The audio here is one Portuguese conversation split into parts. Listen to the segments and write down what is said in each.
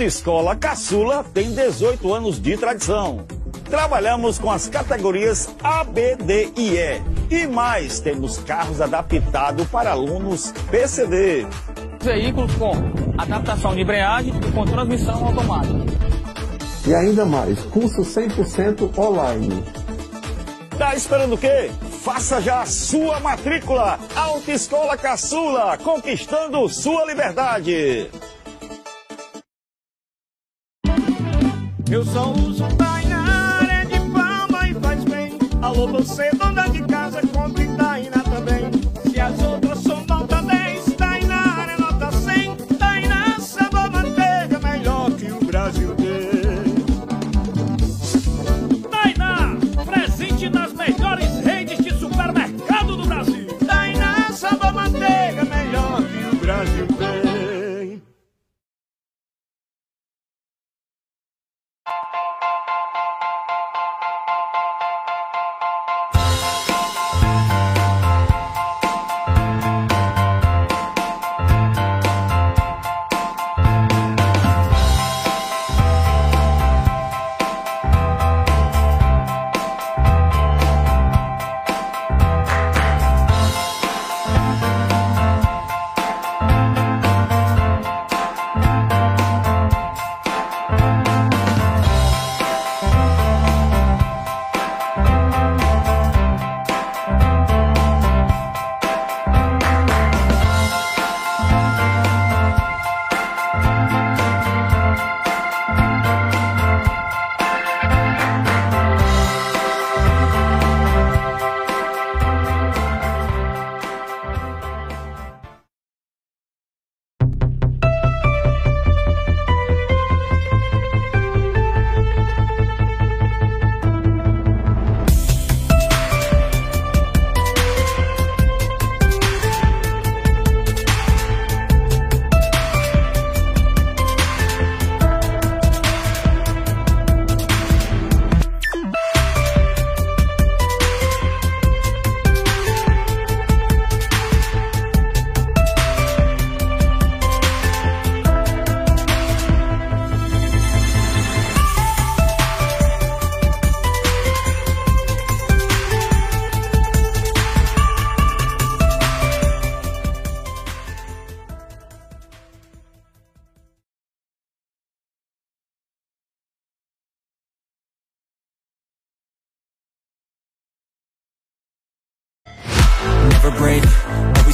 Autoescola Caçula tem 18 anos de tradição. Trabalhamos com as categorias A, B, D e E. E mais, temos carros adaptados para alunos PCD. Veículos com adaptação de embreagem e com transmissão automática. E ainda mais, curso 100% online. Tá esperando o quê? Faça já a sua matrícula. Autoescola Caçula, conquistando sua liberdade. Eu só uso Tainá, é de palma e faz bem. Alô, você, dona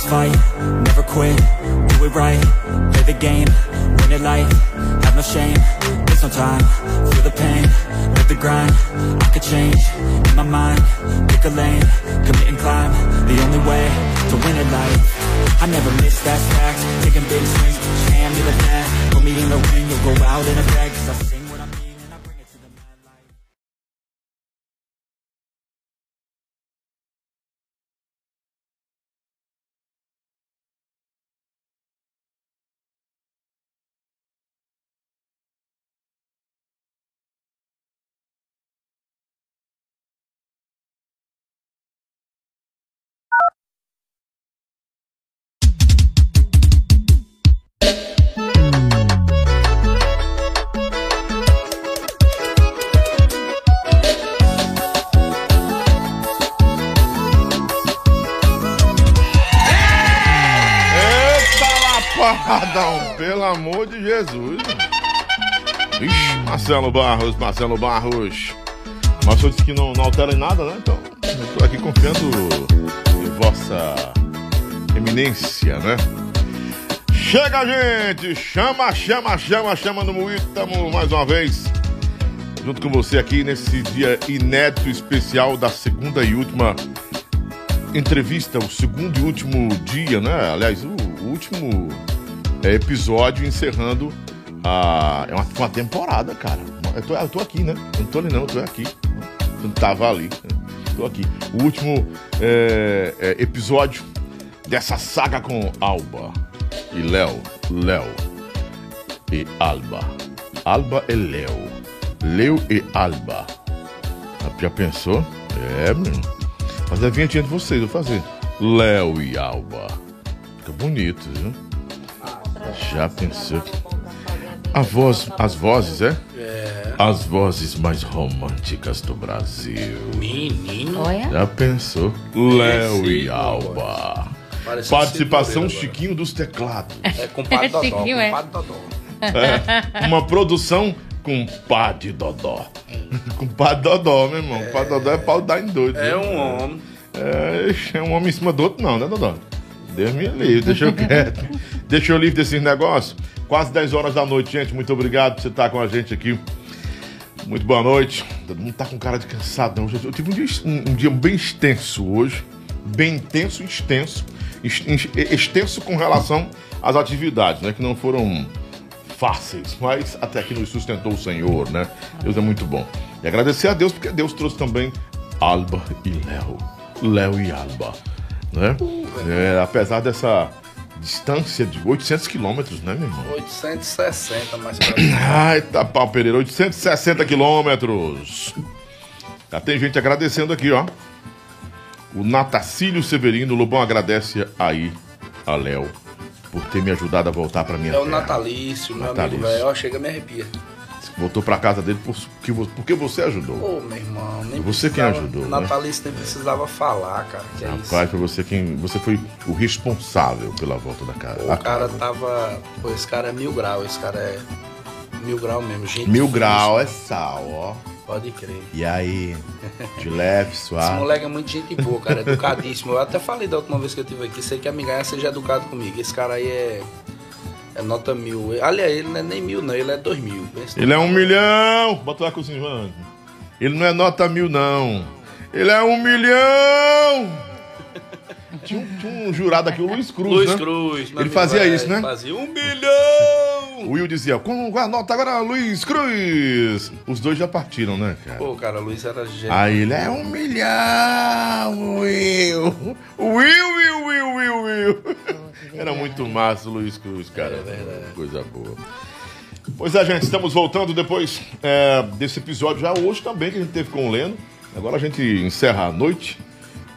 fight, Marcelo Barros, Marcelo Barros. Mas eu disse que não, não altera em nada, né? Então, eu tô aqui confiando em vossa eminência, né? Chega, gente! Chama, chama, chama, chama no Moído. Tamo mais uma vez junto com você aqui nesse dia inédito especial da segunda e última entrevista, o segundo e último dia, né? Aliás, o, o último é, episódio encerrando a. É uma, uma temporada, cara. Eu tô, eu tô aqui, né? Eu não tô ali, não, eu tô aqui. Eu não tava ali. né? Tô aqui. O último é, é, episódio dessa saga com Alba e Léo. Léo e Alba. Alba e Léo. Léo e Alba. Já pensou? É, meu. Mas a vinhetinha de vocês, eu vou fazer. Léo e Alba. Fica bonito, viu? Já pensou? A voz, as vozes, é? É. As vozes mais românticas do Brasil. Menino. Olha. Já pensou? Léo e Esse, Alba. Parece um Participação Chiquinho dos teclados. É compadre Dodó. Chiquinho, é. Compadre Dodó. É, uma produção com pá de Dodó. com pá de Dodó, meu irmão. Pá de Dodó é pau dar em doido. É um homem. É, é um homem em cima do outro, não, né, Dodó? Deus me livre, deixa eu quieto. deixa eu livre desses negócios. Quase 10 horas da noite, gente. Muito obrigado por você estar com a gente aqui. Muito boa noite. Todo mundo tá com cara de cansado, não. Eu tive um dia, um, um dia bem extenso hoje. Bem intenso e extenso. Ex- ex- Extenso com relação às atividades, né? Que não foram fáceis, mas até que nos sustentou o Senhor, né? Deus é muito bom. E agradecer a Deus, porque Deus trouxe também Alba e Léo. Léo e Alba, né? É, apesar dessa distância de 800 quilômetros, né, meu irmão? 860 mais pra Ai, tá pau, Pereira, 860 quilômetros. Já tem gente agradecendo aqui, ó. O Natacílio Severino, Lobão agradece aí a Léo por ter me ajudado a voltar pra minha É o terra. Natalício, meu Natalício. amigo velho. Ó, chega me arrepia. Voltou pra casa dele por- porque, porque você ajudou. Ô, meu irmão, nem Você quem ajudou, né? Natalício nem precisava falar, cara. Que é isso. Rapaz, foi você quem. Você foi o responsável pela volta da casa. O cara tava. Pô, esse cara é mil grau, esse cara é mil grau mesmo, gente. Mil grau é sal, ó. Pode crer. E aí? De leve, Esse suave. moleque é muito gente boa, cara, é educadíssimo. Eu até falei da última vez que eu tive aqui, sei que a miganha seja educado comigo. Esse cara aí é. É nota mil. Aliás, ele não é nem mil, não, ele é dois mil. Esse Ele é um milhão. Bota lá com o senhor. Ele não é nota mil, não. Ele é um milhão. Tinha um, tinha um jurado aqui, o Luiz Cruz, Luiz né? Cruz. Ele fazia velho, isso, né? Fazia um milhão! O Will dizia, com a nota agora, Luiz Cruz. Os dois já partiram, né, cara? Pô, cara, o Luiz era gente. Aí ele é um milhão, Will. Will, Will, Will, Will, Will. Era muito massa o Luiz Cruz, cara. Coisa boa. Pois é, gente, estamos voltando depois é, desse episódio já hoje também, que a gente teve com o Leno. Agora a gente encerra a noite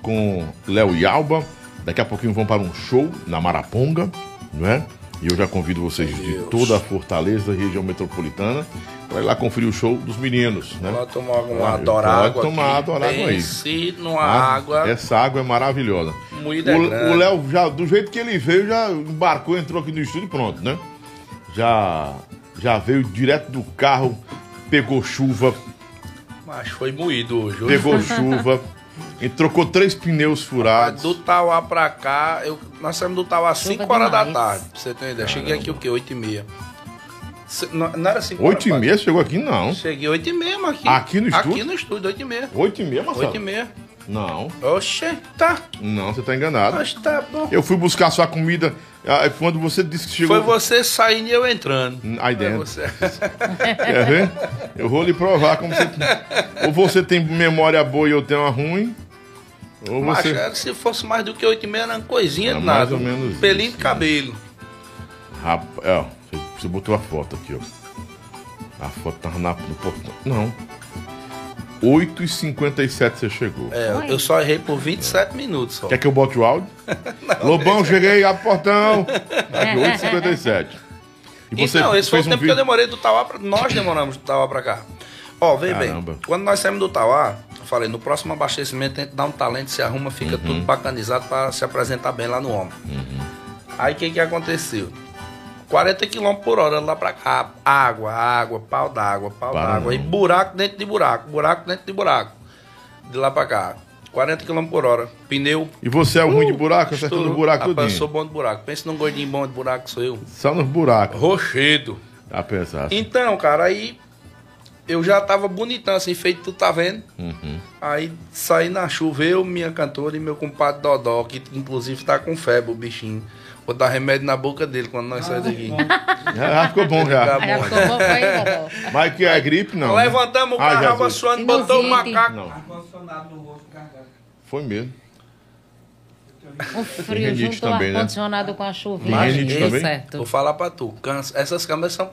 com Léo e Alba. Daqui a pouquinho vão para um show na Maraponga, não é? E eu já convido vocês de toda a Fortaleza, região metropolitana, para ir lá conferir o show dos meninos, né? Pode tomar uma Ah, adorágua. pode tomar adorágua aí. Pense numa Ah, água. Essa água é maravilhosa. Moída é O- o Léo, já, do jeito que ele veio, já embarcou, entrou aqui no estúdio e pronto, né? Já, já veio direto do carro, pegou chuva, Mas foi moído hoje pegou chuva, e trocou três pneus furados. Do Tauá pra cá, eu, nós saímos do Tauá às Chuva 5 horas da tarde, pra você ter uma ideia. Cheguei aqui o quê? 8 e meia. Não, não era 5 Oito e meia, chegou aqui? Não. Cheguei 8 e meia, aqui. Aqui no estúdio? Aqui no estúdio, 8 e meia. Oito e meia, Marcelo? 8 e meia. Não, Oxê, tá. não, você tá enganado. Mas tá bom. Eu fui buscar sua comida, ah, quando você disse que chegou... Foi você saindo e eu entrando. Aí Foi dentro. você. Quer ver? Eu vou lhe provar como você. Ou você tem memória boa e eu tenho uma ruim. Ou Mas você. era, se fosse mais do que 8 e meia, era uma coisinha É de mais nada. ou menos Pelinho de cabelo. Rapaz, é, ó, você- você botou a foto aqui, ó. A foto tava na, no portão. Não. 8h57 você chegou. É, eu só errei por 27 minutos só. Quer que eu bote o áudio? Lobão, cheguei, a portão. Aqui, 8h57. E você então, esse foi o fez um tempo que eu demorei do Tauá pra... Nós demoramos do Tauá pra cá. Ó, vem Caramba. bem. Quando nós saímos do Tauá, eu falei, no próximo abastecimento a gente dá um talento, se arruma, fica Uhum. tudo bacanizado pra se apresentar bem lá no ombro. Aí o que que aconteceu? 40 km por hora lá pra cá. Água, água, pau d'água, pau d'água. E buraco dentro de buraco, buraco dentro de buraco. De lá pra cá. 40 km por hora. Pneu. E você é o ruim de buraco, acertando o estourou. buraco Rapaz, eu sou bom de buraco. Pensa num gordinho bom de buraco, sou eu. Só nos buracos. Rochedo. Apesar. Então, cara, aí eu já tava bonitão, assim, feito, tu tá vendo? Uhum. Aí saí na chuva, eu, minha cantora e meu compadre Dodó, que inclusive tá com febre, o bichinho. Vou dar remédio na boca dele quando nós saímos daqui. Já, já ficou bom já. Tá bom. ficou bom, foi, Dodô? Mas que é gripe, não. né? Levantamos o Ah, carro, suando, botou o macaco. Não. Foi mesmo. O frio junto ao também, né? ar-condicionado com a. Rinite deu também? certo. Vou falar pra tu, cansa- essas câmeras são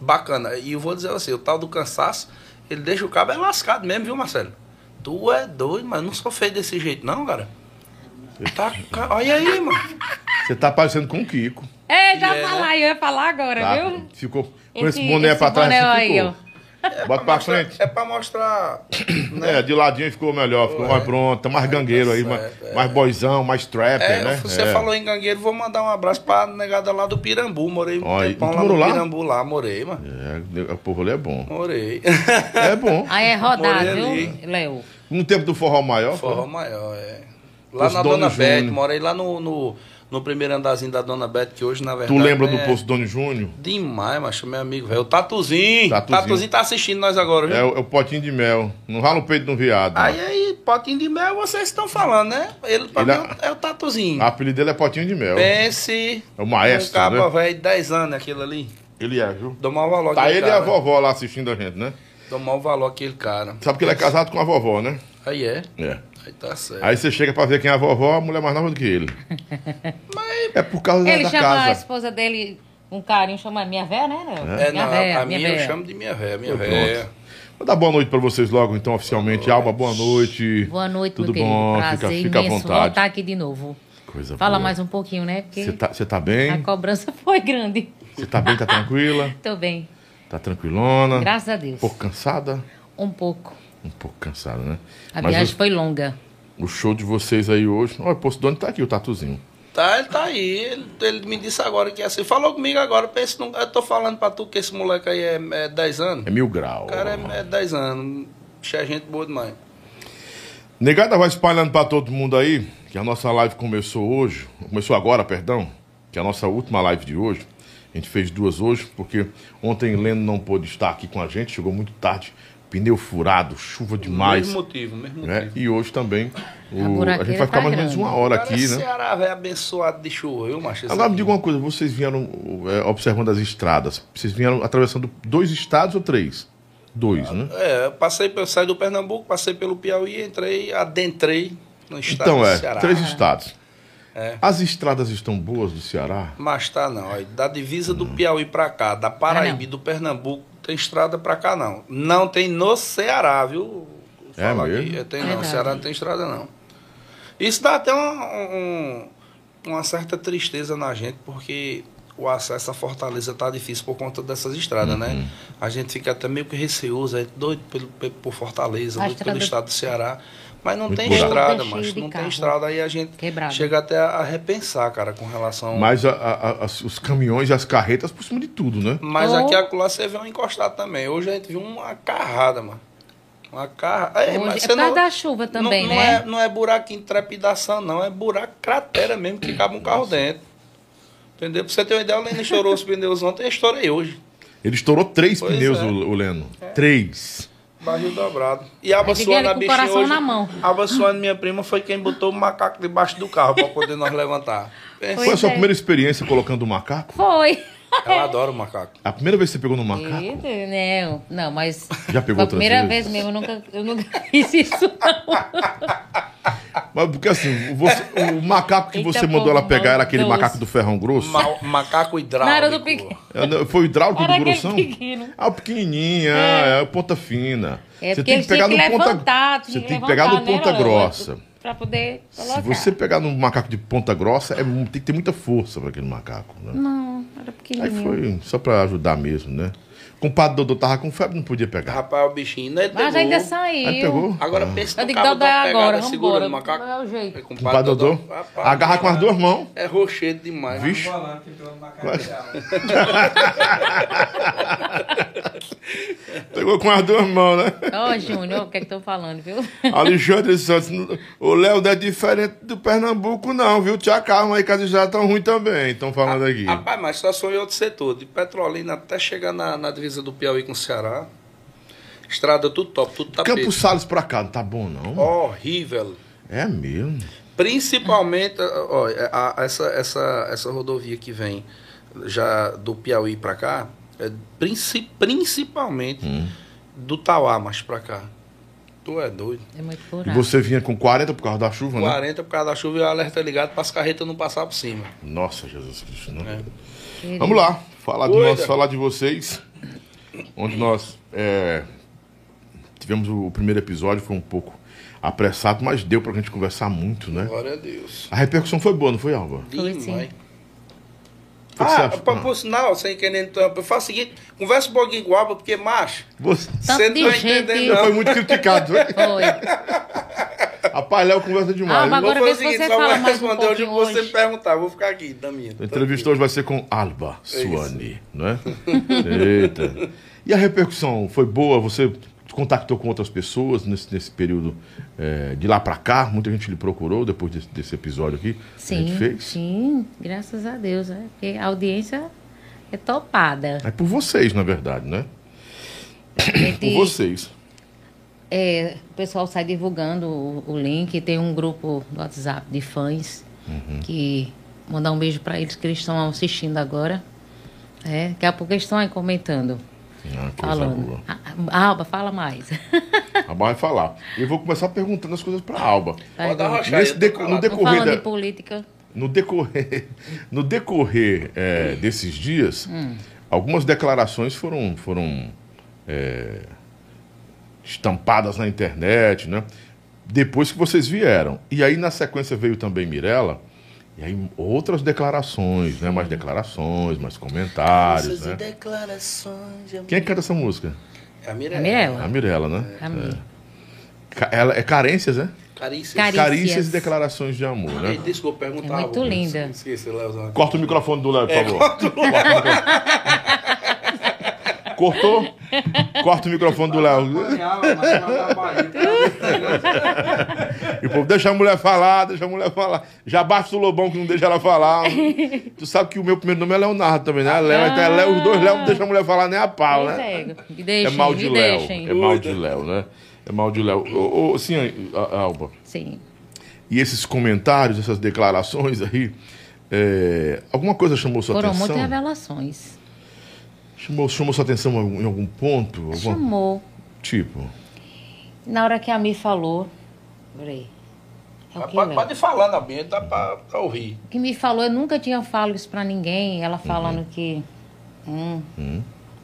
bacanas. E eu vou dizer assim, o tal do cansaço, ele deixa o cabo é lascado mesmo, viu, Marcelo? Tu é doido, mas não sou feio desse jeito, não, cara. Tá, olha aí, mano. Você tá parecendo com o Kiko. É, já É, né? falar, eu ia falar agora, Tá? viu? Ficou, Com esse boné pra trás, boné assim aí, ficou. ó. Bota pra mostrar- frente. É pra mostrar. É, de ladinho ficou melhor, ficou mais pronto, tá mais gangueiro aí, tá mais, é. mais boizão, mais trapper, É, né? você É. falou em gangueiro, vou mandar um abraço pra negada lá do Pirambu. Morei um e tempão lá no lá? Pirambu, lá, morei, mano. É, o povo ali é bom. Morei. É bom. Aí é rodar, Morei viu. Léo? No tempo do forró maior, Forró foi? maior, é. Lá Poço na Dona Júnior. morei lá no, no, no primeiro andarzinho da Dona Bete, que hoje, na tu verdade. lembra do é Poço Doni Júnior? Demais, macho, meu amigo, velho. O Tatuzinho. Tatuzinho. Tatuzinho. tá assistindo nós agora, viu? É, o- é o potinho de mel. Não rala o peito de um viado. Aí, não. aí, potinho de mel, vocês estão falando, né? Ele, pra Ele mim, é- o Tatuzinho. O apelido dele é potinho de mel. Pense. É o maestro, Um cabo né? velho, 10 anos, aquele ali. Ele é, viu? Dou mau valor Tá ele e a cara. vovó lá assistindo a gente, né? Dou mau valor àquele cara. Sabe que ele é casado com a vovó, né? Aí é. É. Aí tá certo. Aí você chega pra ver quem é a vovó, a mulher mais nova do que ele. É por causa Ele da chama a casa. esposa dele com carinho, chama minha véia, né, Léo? É, minha não, véia, a minha minha eu véia. chamo de minha véia, minha Pronto. véia. Vou dar boa noite pra vocês logo, então, oficialmente. Alba, boa noite. Boa noite, Tudo meu querido. bom? Prazer Fica, fica à imenso vontade. voltar aqui de novo. Coisa Fala boa. mais um pouquinho, né? Você tá, você tá bem? a cobrança foi grande. Você tá bem, tá tranquila? Tô bem. Tá tranquilona? Graças a Deus. Um pouco cansada? Um pouco. Um pouco cansada, né? A Mas viagem o, foi longa. o show de vocês aí hoje. Olha, o Poço Dono tá aqui, o tatuzinho. Tá, ele tá aí. Ele, ele me disse agora que é assim. Falou comigo agora. Pensa, num- eu tô falando pra tu que esse moleque aí é, é 10 anos. É mil grau. O cara é, é 10 anos. Bicho é gente boa demais. Negada vai espalhando pra todo mundo aí que a nossa live começou hoje. Começou agora, perdão. Que é a nossa última live de hoje. A gente fez duas hoje, porque ontem Leno não pôde estar aqui com a gente, chegou muito tarde. Pneu furado, chuva demais. Mesmo motivo, mesmo né? motivo. E hoje também. o- a, buraqueira gente vai ficar tá mais ou menos uma hora Cara, aqui, né? Ceará, velho, abençoado de chuva, viu, macho? Esse Agora me diga uma coisa, vocês vieram é, observando as estradas. Vocês vieram atravessando dois estados ou três? Dois, né? É, eu passei, eu saí do Pernambuco, passei pelo Piauí, entrei, adentrei no estado Então do é, Ceará. três estados. É. As estradas estão boas do Ceará? Mas tá não, da divisa do Piauí pra cá, da Paraíba não. e do Pernambuco, tem estrada pra cá não. Não tem no Ceará, viu? É mesmo? aqui, é, tem não, Verdade. Ceará não tem estrada não. Isso dá até um- um- uma certa tristeza na gente, porque o acesso à Fortaleza tá difícil por conta dessas estradas, Uhum. né? A gente fica até meio que receoso, é doido pelo, pe- por Fortaleza, doido pelo estado do Ceará. Mas não Muito tem buraco. estrada, mas não tem estrada. Aí a gente Quebrado. chega até a repensar, cara, com relação. Mas a- a- as- os caminhões e as carretas por cima de tudo, né? Mas Oh. aqui acolá você vê um encostado também. Hoje a gente viu uma carrada, mano. Uma carrada. É, mas é você por causa não- da chuva também, não, não né? É, não é buraquinho de trepidação, não. É buraco cratera mesmo, que cabe um carro dentro. Entendeu? Pra você ter uma ideia, o Lênin estourou os pneus ontem e eu estourei hoje. Ele estourou três Pois pneus, é. o, o Leno. Três. Barril dobrado. E a ali a bichinha coração hoje... na mão. A Abassuana, minha prima, foi quem botou o macaco debaixo do carro pra poder nós levantar. Pensa. Foi a sua é. primeira experiência colocando o macaco? Foi. Ela adora o macaco. A primeira vez que você pegou no macaco? Não, não, mas. Já pegou a primeira vez mesmo, eu nunca, eu nunca fiz isso, não. Mas porque assim, você- o macaco que Eita, você mandou ela pegar era aquele maldoso. macaco do ferrão grosso? Ma- macaco hidráulico. Na hora do pequeno. É, não, Foi o hidráulico Era do grossão? pequeno. Ah, o pequenininho, é, é o ponta fina. É eles tinham que levantar, Você tinha que tem que pegar no né, ponta grossa. Pra poder Se colocar. você pegar num macaco de ponta grossa, é, tem que ter muita força para aquele macaco. Né? Não, era Aí pequenininho. foi só para ajudar mesmo, né? O compadre Dodô tava com febre, não podia pegar. Rapaz, o bichinho, né? Mas pegou. ainda saiu. Aí pegou. Agora Ah. pensa no cabo Dodô, é da pegada agora, segura vambora. no macaco. Não é o jeito. Aí, Compadre Dodô, rapaz, agarra com as duas mãos. É rochedo demais. Vixe. Pegou com as duas mãos, né? Ó, Júnior, o que é que tô falando, viu? Alexandre Santos, o Léo não é diferente do Pernambuco, não, viu? Te acalma aí que as estradas estão ruins também, estão falando aqui. Rapaz, mas só sou em outro setor. De Petrolina até chegar na, na divisa do Piauí com o Ceará. Estrada tudo top, tudo tapete. Campos Salles pra cá, não tá bom, não? Horrível. É mesmo. Principalmente, ó, a- a- essa, essa, essa rodovia que vem já do Piauí pra cá, é princi- principalmente Hum. do Tauá mais pra cá. Tu é doido. É muito E furado. você vinha com 40 por causa da chuva, né? 40 por causa da chuva e o alerta ligado para as carretas não passar por cima. Nossa, Jesus Cristo, né? É. Vamos lá, falar de, nós, falar de vocês. Onde nós é, tivemos o primeiro episódio, foi um pouco apressado, mas deu pra gente conversar muito, né? Glória a Deus. A repercussão foi boa, não foi, Alva? Foi sim. Ah, pra, por sinal, sem querer interromper, faz o seguinte, conversa um pouquinho com o Alba, porque macho, Você você não tá gente- entendendo foi muito criticado. né? Foi. Rapaz, Léo conversa demais. Ah, mas agora Vou vê fazer o se seguinte, você só vou fala mais um responder onde você me perguntar, vou ficar aqui, da minha. A entrevista hoje vai ser com Alba Suani, não é? Eita. E a repercussão foi boa? Você contactou com outras pessoas nesse, nesse período eh, de lá pra cá? Muita gente lhe procurou depois desse, desse episódio aqui que a Sim, gente fez? sim, graças a Deus, né? Porque a audiência é topada. É por vocês, na verdade, né? Gente- Por vocês. É, o pessoal sai divulgando o, o link, tem um grupo do WhatsApp de fãs Uhum. que mandar um beijo para eles que eles estão assistindo agora. É, daqui a pouco eles estão aí comentando, Ah, falando. boa. Ah, ah, Alba, fala mais. A Alba vai falar. E eu vou começar perguntando as coisas pra Alba. Arrochar, Nesse deco- no calado. Tô decorrer da- de política. No decorrer, no decorrer é, desses dias, Hum. algumas declarações foram, foram é, estampadas na internet, né? Depois que vocês vieram. E aí, na sequência, veio também Mirella. E aí, outras declarações, né? Mais declarações, mais comentários, Essas né? declarações... de- Quem é que canta essa música? É a Mirella. Mirella? A Mirella, né? A Mi. Ca- Ela é Carências, né? Carícia. Carícias. Carícias e declarações de amor, né? Ei, Desculpa perguntar. É muito linda. Esqueci, Leozão. Corta o microfone do Léo, por É, favor. corta o Corta o microfone. Cortou? Corta o microfone do Léo. E o povo, deixa a mulher falar, deixa a mulher falar. Já basta o Lobão que não deixa ela falar. tu sabe que o meu primeiro nome é Leonardo também, né? Léo, então é Léo, os dois Léo não deixam a mulher falar nem a pau, né? é, É mal de Léo. deixem. É mal de Léo, né? É mal de Léo. Ô, ô, Sim, Alba. Sim. E esses comentários, essas declarações aí, é, alguma coisa chamou sua Foram atenção? muitas revelações. Chamou, chamou sua atenção em algum, ponto? Alguma- Chamou. Tipo. Na hora que a Mi falou. Peraí. É o que, Pode, pode ir falando, a minha dá pra, pra ouvir. O que me falou, eu nunca tinha falado isso pra ninguém. Ela falando que. hum,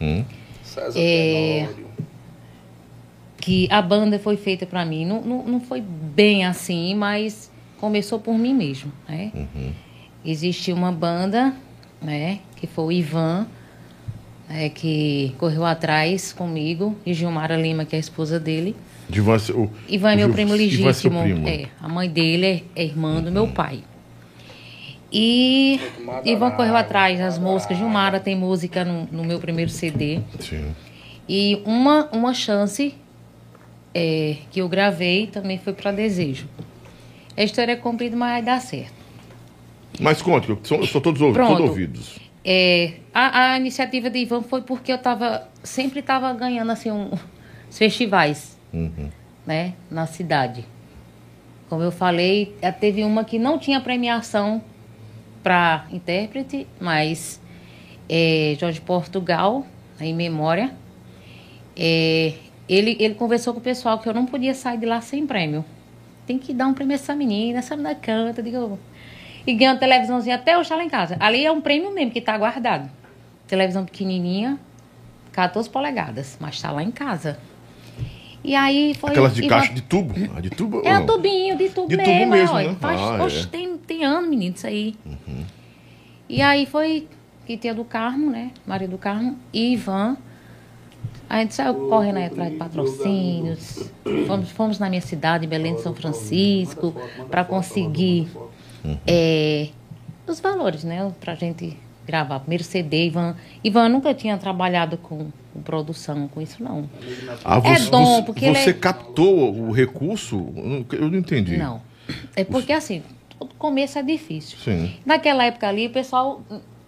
Hum? César É. Tenório. que a banda foi feita pra mim. Não, não, não foi bem assim, mas começou por mim mesmo, né? Existe uma banda, né? Que foi o Ivan, né, que correu atrás comigo, e Gilmara Lima, que é a esposa dele. Divan, o, Ivan é meu o- primo é legítimo. primo. É, a mãe dele é, é irmã do meu pai. E Ivan correu atrás das músicas. Gilmara tem música no, no meu primeiro CD. Sim. E uma, uma chance é, que eu gravei também foi para Desejo. A história é comprida, mas vai dar certo. Mas conte, eu sou, eu sou todos ouvidos, Pronto. todo ouvidos. É, a, a iniciativa de Ivan foi porque eu tava, sempre estava ganhando assim, um, os festivais Uhum. né, na cidade. Como eu falei, eh, teve uma que não tinha premiação para intérprete, mas é, Jorge Portugal, em memória, é, ele, ele conversou com o pessoal que eu não podia sair de lá sem prêmio. Tem que dar um prêmio a essa menina, essa menina canta, digo, e ganha uma televisãozinha até hoje tá lá em casa. Ali é um prêmio mesmo que tá guardado. Televisão pequenininha, 14 polegadas, mas tá lá em casa. E aí foi. Aquelas de caixa va- de tubo? Ah, de tubo? É um tubinho, de tubo De tubo mesmo. mesmo, né? Faz, Ah, é. oxe, tem, tem ano, menino, isso aí. E aí foi que tinha do Carmo, né? Maria do Carmo e Ivan. A gente saiu correndo aí atrás de patrocínios. Fomos, fomos na minha cidade, Belém de São Francisco, para conseguir é, os valores, né? Pra gente gravar. Primeiro CD, Ivan. Ivan nunca tinha trabalhado com, com produção, com isso não. Ah, É você, dom, você- porque ele você é- captou o recurso? Eu não- entendi. Não. É porque assim, o começo é difícil. Sim. Naquela época ali, o pessoal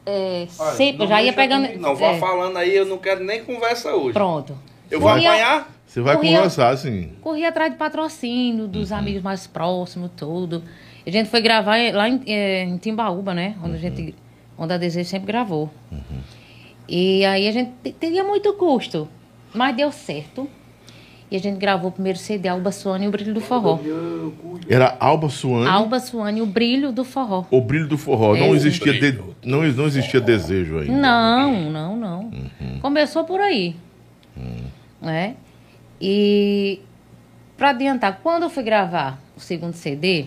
é, Olha, sempre já ia pegando. comigo, Não, vá é, falando aí, eu não quero nem conversa hoje. Pronto. Eu vou Corria- apanhar. Você vai Corria- conversar, assim. Corria atrás de patrocínio, dos Uhum. amigos mais próximos, tudo. A gente foi gravar lá em, eh, em Timbaúba, né? Onde a Uhum. gente. Onde a Desejo sempre gravou. E aí a gente te- teria muito custo. Mas deu certo. E a gente gravou o primeiro CD, Alba Suane e o Brilho do Forró. Era Alba Suane, Alba Suane e o Brilho do Forró. o brilho do forró. Não É. existia, de- não, não existia desejo ainda. Não, não, não. Uhum. Começou por aí. Hum. Né? E para adiantar, quando eu fui gravar o segundo CD,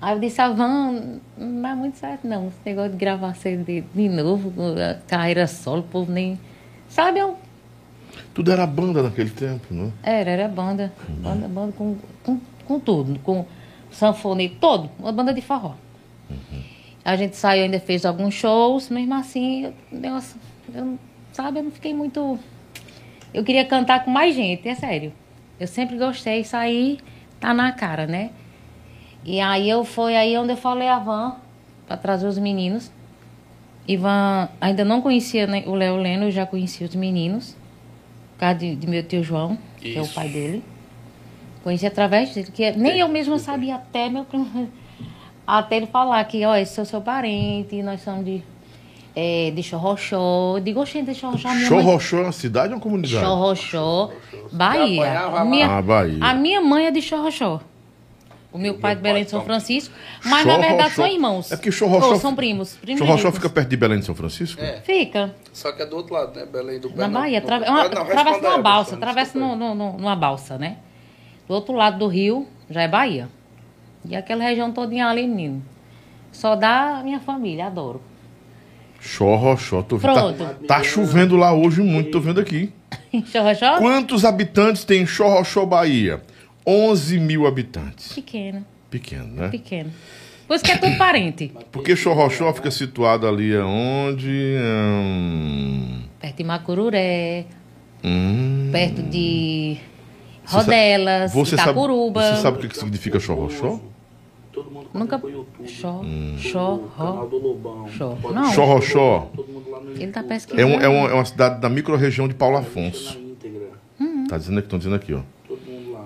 Aí eu disse, a Van, não dá muito certo não. Esse negócio de gravar CD de novo, carreira solo, o povo nem. Sabe, eu Tudo era banda naquele tempo, né? era, era banda. Banda, banda com, com, com tudo. Com sanfoneiro, todo. Uma banda de forró. A gente saiu, ainda fez alguns shows, mesmo assim, eu, negócio, eu, não- sabe, eu não fiquei muito. Eu queria cantar com mais gente, é sério. Eu sempre gostei, sair, tá na cara, né? E aí eu foi aí onde eu falei a Van para trazer os meninos. Ivan ainda não conhecia né, o Léo Leno, eu já conhecia os meninos. Por causa de, de meu tio João, que é o Isso. pai dele. Conheci através dele, que nem eu mesma sabia até meu primo- até ele falar que, ó, esse é o seu parente, nós somos de, é, de Chorrochó. Digo, oxente, de Chorrochó, mãe... Chorrochó é uma cidade ou uma comunidade? Chorrochó, Bahia. lá. Minha, Ah, Bahia. A minha mãe é de Chorrochó. O meu pai de Belém de São Francisco. Mas, na verdade, são irmãos. É porque Chorrochó... Ou são primos. primos Chorrochó fica perto de Belém de São Francisco? É. Fica. Só que é do outro lado, né? Belém do Na Belém. Bahia. Tra... Ah, uma- não, atravessa numa balsa. Atravessa no, no- no- numa balsa, né? Do outro lado do rio já é Bahia. E aquela região todinha ali, menino. Só dá a minha família, adoro. Chorrochó. Tô vendo. Tá, Pronto. tá chovendo lá hoje muito, tô vendo aqui. Chorrochó? Quantos habitantes tem Chorrochó, Bahia? 11 mil habitantes. Pequeno, Pequeno, né? pequeno. Por isso que é tudo parente. Porque Chorrochó fica situado ali aonde? Hum, Perto de Macururé, hum. perto de Rodelas, Você sabe, Itacuruba. você sabe o que que significa Chorrochó? Todo mundo Nunca. Xó, Hum. xó, xó. Não, ele tá pesquisando. é, um- é uma, é uma cidade da microrregião de Paulo Afonso. íntegra. Tá dizendo aqui, estão dizendo aqui, ó.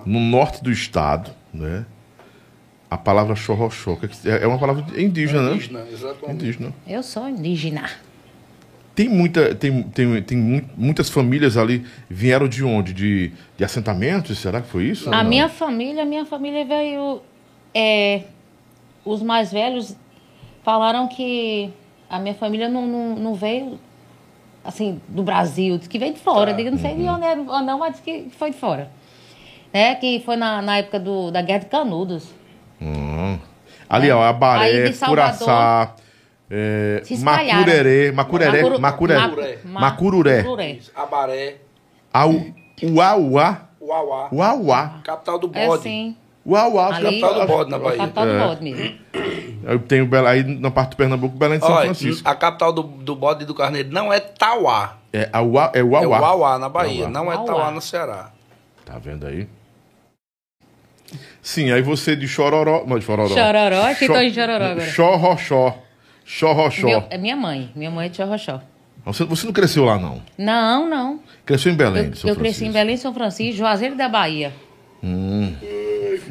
No norte do estado, né? A palavra chorrochó que é é uma palavra indígena, né? Indígena, exatamente. Indígena. Eu sou indígena. Tem, muita, tem, tem, tem mu- muitas famílias ali. Vieram de onde? De, de assentamentos? Será que foi isso? A não? minha família, a minha família veio. É, os mais velhos falaram que a minha família não, não, não veio assim, do Brasil, diz que veio de fora. Tá. Digo, não sei de onde era ou não, mas que foi de fora. Né? Que foi na, na época do, da Guerra de Canudos. Hum. Ali, ó, Aí Abaré, Curaçá, é. Macurerê, Macurerê, Macuru- Macuré, Macuré. Ma- Macururé, Macururé. Abaré, Au, Uauá, Uauá. Uauá, Capital do É bode. assim, Uauá. Ali- Capital do bode na Bahia. capital É. do bode mesmo. Eu tenho Bela- aí na parte do Pernambuco, Belém de São Olha, Francisco. a capital do, do bode e do carneiro não é Tauá. É, a Ua, é É Uauá. Uauá, na Bahia. Uauá. Não é Uauá. Tauá, no Ceará. Tá vendo aí? Sim, aí você de Chororó. Não, de Chororó. Chororó, que Cho- tô em Chororó agora. Chorrochó. Chorrochó. Meu- é minha mãe. Minha mãe é de Chorrochó. Você, você não cresceu lá, não? Não, não. Cresceu em Belém, Eu, São eu cresci em Francisco. Belém, São Francisco, Juazeiro da Bahia. Lá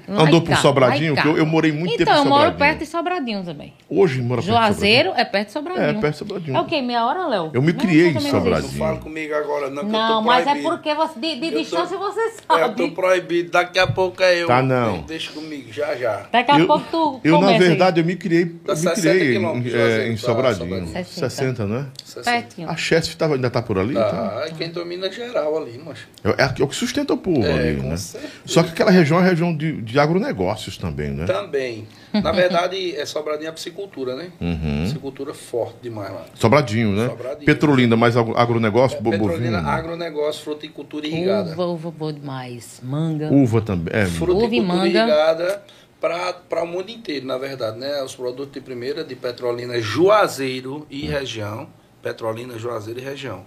Andou por Sobradinho? eu- eu morei muito tempo então, em eu moro Sobradinho. perto de Sobradinho também. Hoje mora perto de Juazeiro é perto de Sobradinho. É, perto de Sobradinho. É o quê? Meia hora, Léo? Eu me Não, criei em Sobradinho. Não fala comigo agora, não, que eu Não, tô mas é porque você, de, de Eu tô- distância você É, eu sabe. tô proibido. Daqui a pouco é eu. Tá, não. Deixa comigo, já, já. Daqui a Eu, pouco tu eu na começa aí. verdade, eu me criei, eu me 60 criei em, é, em pra Sobradinho. Sobradinho. 60, 60. né? Pertinho. A Chesf tava, ainda tá por ali? Tá. Tá, é quem domina geral ali, macho. É, é o que sustenta o povo É, ali, né? Só que aquela região é região de, de agronegócios também, né? Também. Na verdade, é Sobradinho a piscicultura, né? Uhum. Piscicultura forte demais lá. Sobradinho, né? Sobradinho. Petrolina, mais agro- agronegócio, bo- Petrolina, bovino. agronegócio, fruticultura irrigada. Uva, uva boa demais. Manga. Uva também. É, Fruticultura Uva e manga. irrigada para o mundo inteiro, na verdade, né? Os produtos de primeira de Petrolina, Juazeiro e região. Petrolina, Juazeiro e região.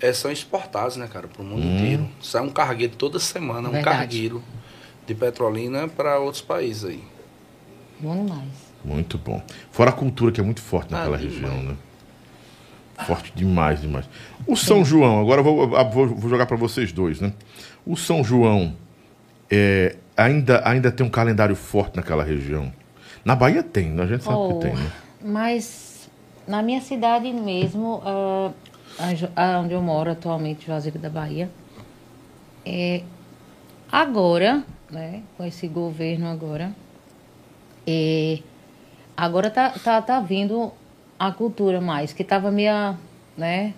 É, são exportados, né, cara, para o mundo inteiro. Sai um cargueiro toda semana, um Verdade. cargueiro de Petrolina para outros países aí. Bom demais. Muito bom. Fora a cultura que é muito forte naquela Ah, região, né? Forte demais, demais. O São João, agora eu vou, vou, jogar para vocês dois, né? O São João é, ainda, ainda tem um calendário forte naquela região. Na Bahia tem, né? a gente sabe Oh, que tem, né? Mas na minha cidade mesmo, a onde eu moro atualmente, Juazeiro da Bahia, é, agora, né, com esse governo agora, é, agora tá, tá, tá vindo a cultura mais, que tava meio, né,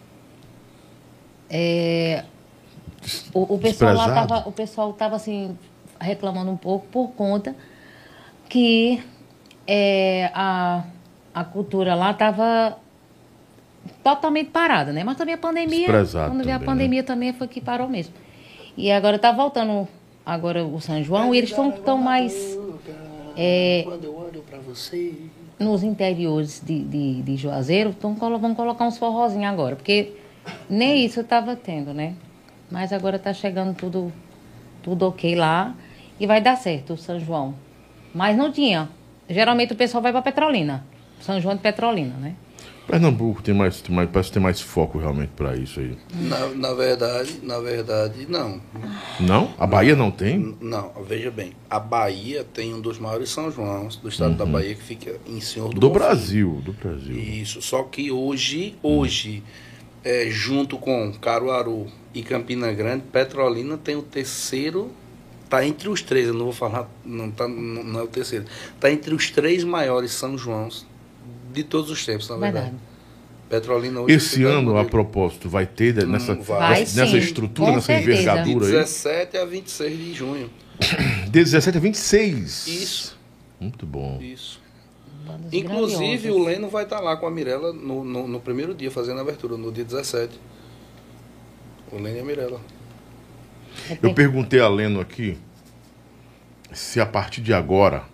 é, o, o pessoal lá tava, o pessoal tava assim reclamando um pouco por conta que é, a, a cultura lá estava totalmente parada, né? Mas também a pandemia, Desprezado quando veio a né? pandemia também foi que parou mesmo. E agora está voltando agora o São João e eles estão tão mais é, Quando eu olho pra você. nos interiores de, de, de Juazeiro, tão, vão colocar uns forrozinhos agora, porque nem isso estava tendo, né? Mas agora está chegando tudo, tudo ok lá e vai dar certo o São João. Mas não tinha. Geralmente o pessoal vai para Petrolina. São João de Petrolina, né? Pernambuco tem mais, tem mais, parece ter mais foco realmente pra isso aí. Na, na verdade, na verdade, não. Não? A Bahia não tem? N- Não, veja bem. A Bahia tem um dos maiores São Joãos do estado da Bahia que fica em Senhor do, Uhum. Do. Brasil, do Brasil. Isso, só que hoje, hoje, é, junto com Caruaru e Campina Grande, Petrolina tem o terceiro, tá entre os três, eu não vou falar, não, tá, não, não é o terceiro, tá entre os três maiores São Joãos de todos os tempos, na verdade. Verdade. Petrolina hoje Esse fica ano, a propósito, vai ter de- nessa, Hum, vai. nessa, nessa estrutura, com nessa certeza. de envergadura aí? 17 a 26 de junho. De 17 a 26. Isso, Muito bom. isso. Bandas Inclusive, grandiosas. o Leno vai estar lá com a Mirella no, no, no primeiro dia, fazendo a abertura, no dia 17. O Leno e a Mirella. Eu perguntei a Leno aqui se a partir de agora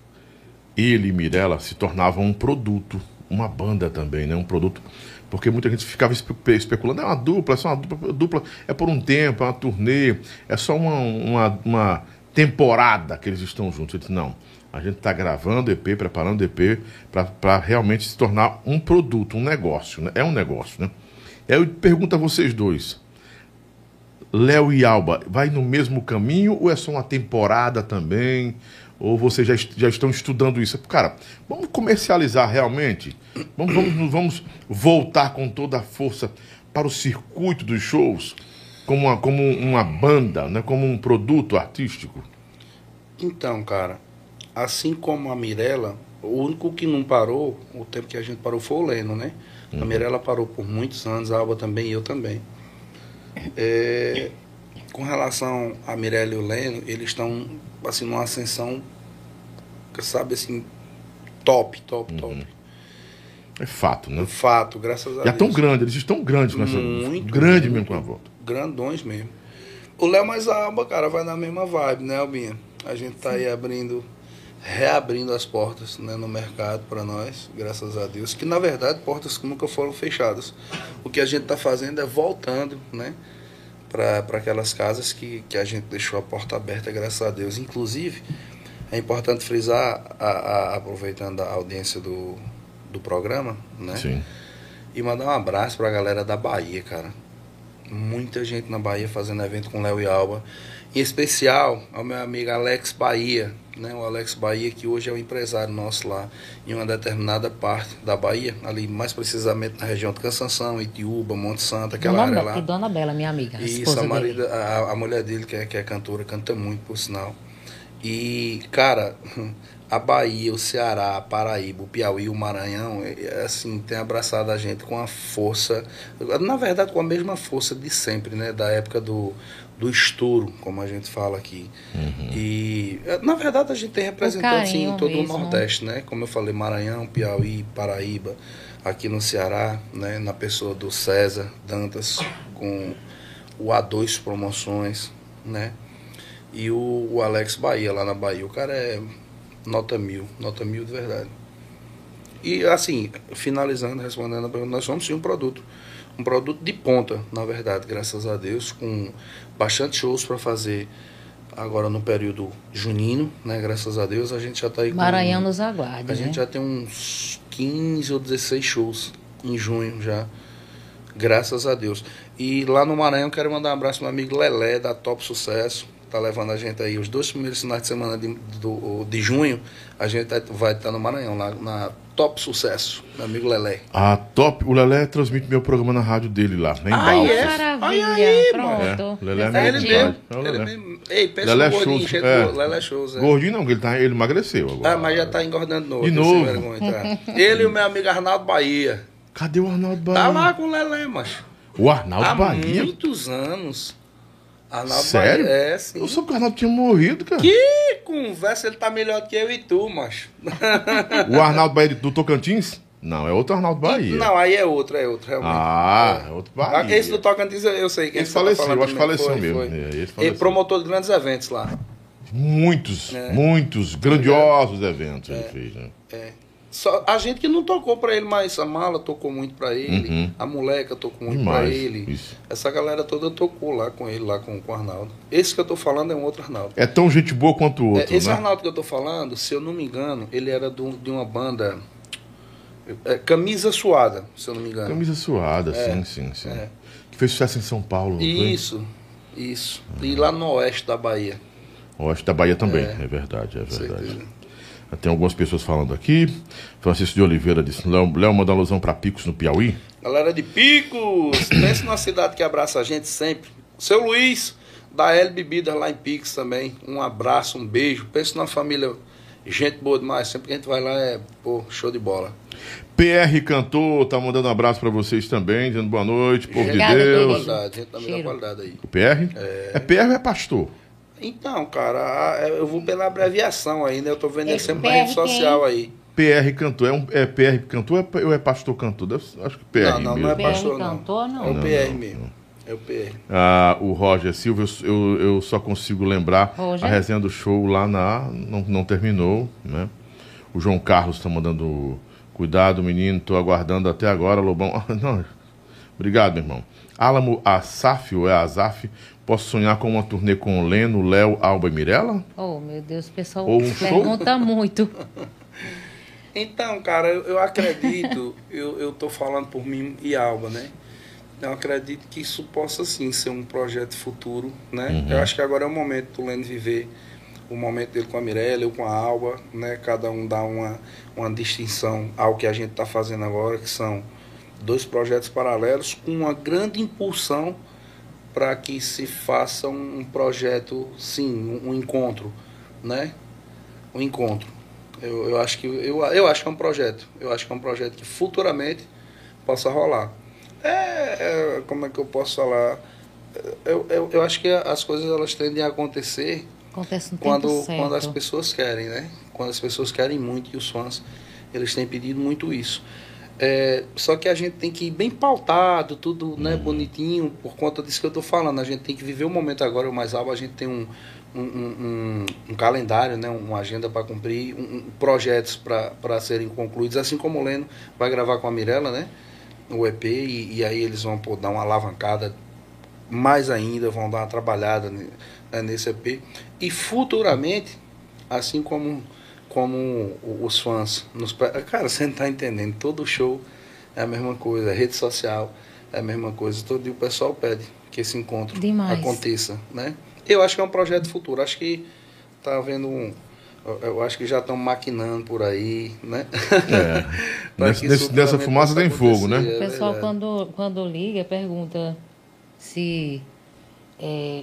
ele e Mirella se tornavam um produto, uma banda também, né? Um produto. Porque muita gente ficava espe- especulando, é uma dupla, é só uma dupla, dupla, é por um tempo, é uma turnê, é só uma, uma, uma temporada que eles estão juntos. Eu disse, não, a gente está gravando EP, preparando EP para realmente se tornar um produto, um negócio, né? É um negócio, né? Eu pergunto a vocês dois, Léo e Alba, vai no mesmo caminho ou é só uma temporada também? Ou vocês já, já estão estudando isso? Cara, vamos comercializar realmente? Vamos, vamos, vamos voltar com toda a força para o circuito dos shows? Como uma, como uma banda, né? como um produto artístico? Então, cara, assim como a Mirella, o único que não parou, o tempo que a gente parou foi o Leno, né? A Mirella parou por muitos anos, a Alba também e eu também. É, com relação a Mirella e o Leno, eles estão, assim, numa ascensão, sabe, assim, top, top, top. É fato, né? Fato, graças a Já Deus. tão grandes, eles estão grandes nessa. Muito, grande muito. mesmo com a volta. grandões mesmo. O Léo mais a Alba, cara, vai na mesma vibe, né, Albinha? A gente tá aí abrindo, reabrindo as portas né, no mercado para nós, graças a Deus. Que na verdade portas que nunca foram fechadas. O que a gente tá fazendo é voltando, né? Para aquelas casas que, que a gente deixou a porta aberta, graças a Deus. Inclusive, é importante frisar, a, a- aproveitando a audiência do, do programa, né? Sim. E mandar um abraço pra galera da Bahia, cara. Muita gente na Bahia fazendo evento com Léo e Alba. Em especial ao meu amigo Alex Bahia, né? O Alex Bahia, que hoje é o empresário nosso lá em uma determinada parte da Bahia, ali mais precisamente na região de Cansanção, Itiúba, Monte Santo, aquela Dona, área lá. e Dona Bela, minha amiga. a Isso, esposa a, marida, a, a mulher dele, que é, que é cantora, canta muito, por sinal. E, cara, a Bahia, o Ceará, a Paraíba, o Piauí, o Maranhão, assim, tem abraçado a gente com a força, na verdade, com a mesma força de sempre, né? Da época do, do estouro, como a gente fala aqui. E, é, na verdade, a gente tem representantes em carinho todo o mesmo. Nordeste, né? Como eu falei, Maranhão, Piauí, Paraíba, aqui no Ceará, né? Na pessoa do César Dantas, com o A2 Promoções, né? E o, o Alex Bahia, lá na Bahia. O cara é nota mil, nota mil de verdade. E assim, finalizando, respondendo a pergunta, nós somos sim um produto. Um produto de ponta, na verdade, graças a Deus, com bastante shows para fazer agora no período junino, né? Graças a Deus, a gente já está aí com. Maranhão nos aguarde, A né? gente já tem uns 15 ou 16 shows em junho já. Graças a Deus. E lá no Maranhão quero mandar um abraço pro meu amigo Lelé, da Top Sucesso. Tá levando a gente aí os dois primeiros finais de semana de, do, de junho. A gente tá- vai estar no Maranhão, lá na Top Sucesso. Meu amigo Lelé. A top, o Lelé transmite meu programa na rádio dele lá, em Ah, Balsas. é? Maravilha, Aí, aí, pronto. É, Lelé é Tá meu É ele mesmo. É o Ele Lelé. mesmo. Ei, pensa Lelé no gordinho, Shows, gente é. Lelé Shows, é. Gordinho não, porque ele, tá, ele emagreceu agora. Ah, mas já tá engordando novo. De sem novo? vergonha, tá? Ele e o meu amigo Arnaldo Bahia. Cadê o Arnaldo Bahia? Tá lá com o Lelé, macho. O Arnaldo Há Bahia? muitos anos. Arnaldo Sério? Bahia, é, sim. Eu soube que o Arnaldo tinha morrido, cara. Que conversa, ele tá melhor que eu e tu, macho. O Arnaldo Bahia do Tocantins? Não, é outro Arnaldo Bahia. Não, aí é outro, é outro, realmente. Ah, é outro Bahia. Esse do Tocantins eu- sei. quem Esse você tá faleceu, eu acho que faleceu Foi, mesmo. foi. É, esse Ele promotor de grandes eventos lá. Muitos, É. muitos, grandiosos eventos ele fez, né? Só, a gente que não tocou pra ele, mas a Mala tocou muito pra ele, Uhum. a Moleca tocou muito pra Demais, ele. isso. Essa galera toda tocou lá com ele, lá com, com o Arnaldo. Esse que eu tô falando é um outro Arnaldo. É tão gente boa quanto o É, outro, esse né? Arnaldo que eu tô falando, se eu não me engano, ele era do- de uma banda. é, Camisa Suada, se eu não me engano. Camisa suada, sim, sim, sim. Que fez sucesso em São Paulo. Isso, isso. E lá no oeste da Bahia. Oeste da Bahia também, é, É. verdade, é verdade. certeza. Tem algumas pessoas falando aqui. Francisco de Oliveira disse: Léo, Léo manda alusão para Picos no Piauí. Galera de Picos, pense numa cidade que abraça a gente sempre. Seu Luiz, da L Bebidas lá em Picos também. Um abraço, um beijo. Pense numa família, gente boa demais. Sempre que a gente vai lá é pô, show de bola. PR Cantor tá mandando um abraço para vocês também, dizendo boa noite, povo de Deus. querido. Qualidade, gente da melhor qualidade aí. O PR? É. PR ou é pastor? Então, cara, a- eu vou pela abreviação aí, né? Eu tô vendo ele sempre na rede social aí. PR Cantor. É, um, é PR Cantor ou é pastor Cantor? Deve- acho que PR Não, não, mesmo. não é PR pastor, não. cantor, não? É o Não, PR não, mesmo. É o PR. Ah, o Roger Silva, eu, eu, eu só consigo lembrar Roger? a resenha do show lá na. Não, não terminou, né? O João Carlos está mandando cuidado, menino, tô aguardando até agora, Lobão. Não, obrigado, meu irmão. Álamo Asaf, ou é Azaf, posso sonhar com uma turnê com Leno, Léo, Alba e Mirella? Oh, meu Deus, o pessoal Ou um show? pergunta muito. Então, cara, eu, eu acredito, eu, eu tô falando por mim e Alba, né? Eu acredito que isso possa sim ser um projeto futuro, né? Eu acho que agora é o momento do Leno viver o momento dele com a Mirella, eu com a Alba, né? Cada um dá uma, uma distinção ao que a gente está fazendo agora, que são dois projetos paralelos com uma grande impulsão para que se faça um projeto, sim, um, encontro, né? Um encontro. Eu, eu acho que eu, eu acho que é um projeto. Eu acho que é um projeto que futuramente possa rolar. É, é, como é que eu posso falar? Eu, eu, eu acho que as coisas elas tendem a acontecer Acontece quando, certo. quando as pessoas querem, né? Quando as pessoas querem muito e os fãs, eles têm pedido muito isso. É, só que a gente tem que ir bem pautado, tudo né, bonitinho, por conta disso que eu tô falando. A gente tem que viver o momento agora, o mais alto, a gente tem um, um, um, um- calendário, né, uma agenda para cumprir, um, um- projetos para serem concluídos, assim como o Leno vai gravar com a Mirella, né? O EP, e, e aí eles vão pô, dar uma alavancada mais ainda, vão dar uma trabalhada né, nesse EP. E futuramente, assim como, como os fãs nos. Cara, você não tá entendendo, todo show é a mesma coisa, rede social é a mesma coisa, todo dia o pessoal pede que esse encontro Demais. aconteça, né? Eu acho que é um projeto futuro, acho que tá havendo um. eu- acho que já estão maquinando por aí, né? É. Nesse- nessa fumaça tem fogo, né? acontecer, O é pessoal, verdade. quando, quando liga, pergunta se é,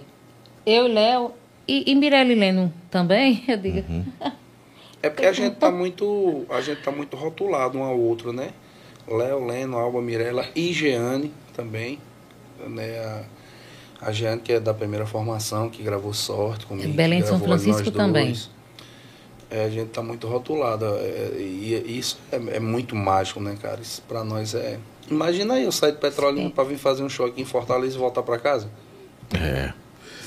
eu e Léo e, e Mirella e Leno também. Eu digo, Uhum. É porque a gente tá muito, a gente tá muito rotulado um ao outro, né? Léo, Leno, Alba, Mirella e Jeane também, né? A, a Jeane que é da primeira formação, que gravou Sorte comigo. Belém que de São gravou Francisco Nós também. É, a gente tá muito rotulado é, e isso é, é muito mágico, né, cara? Isso pra nós é... Imagina aí eu sair de Petrolina pra vir fazer um show aqui em Fortaleza e voltar pra casa. É.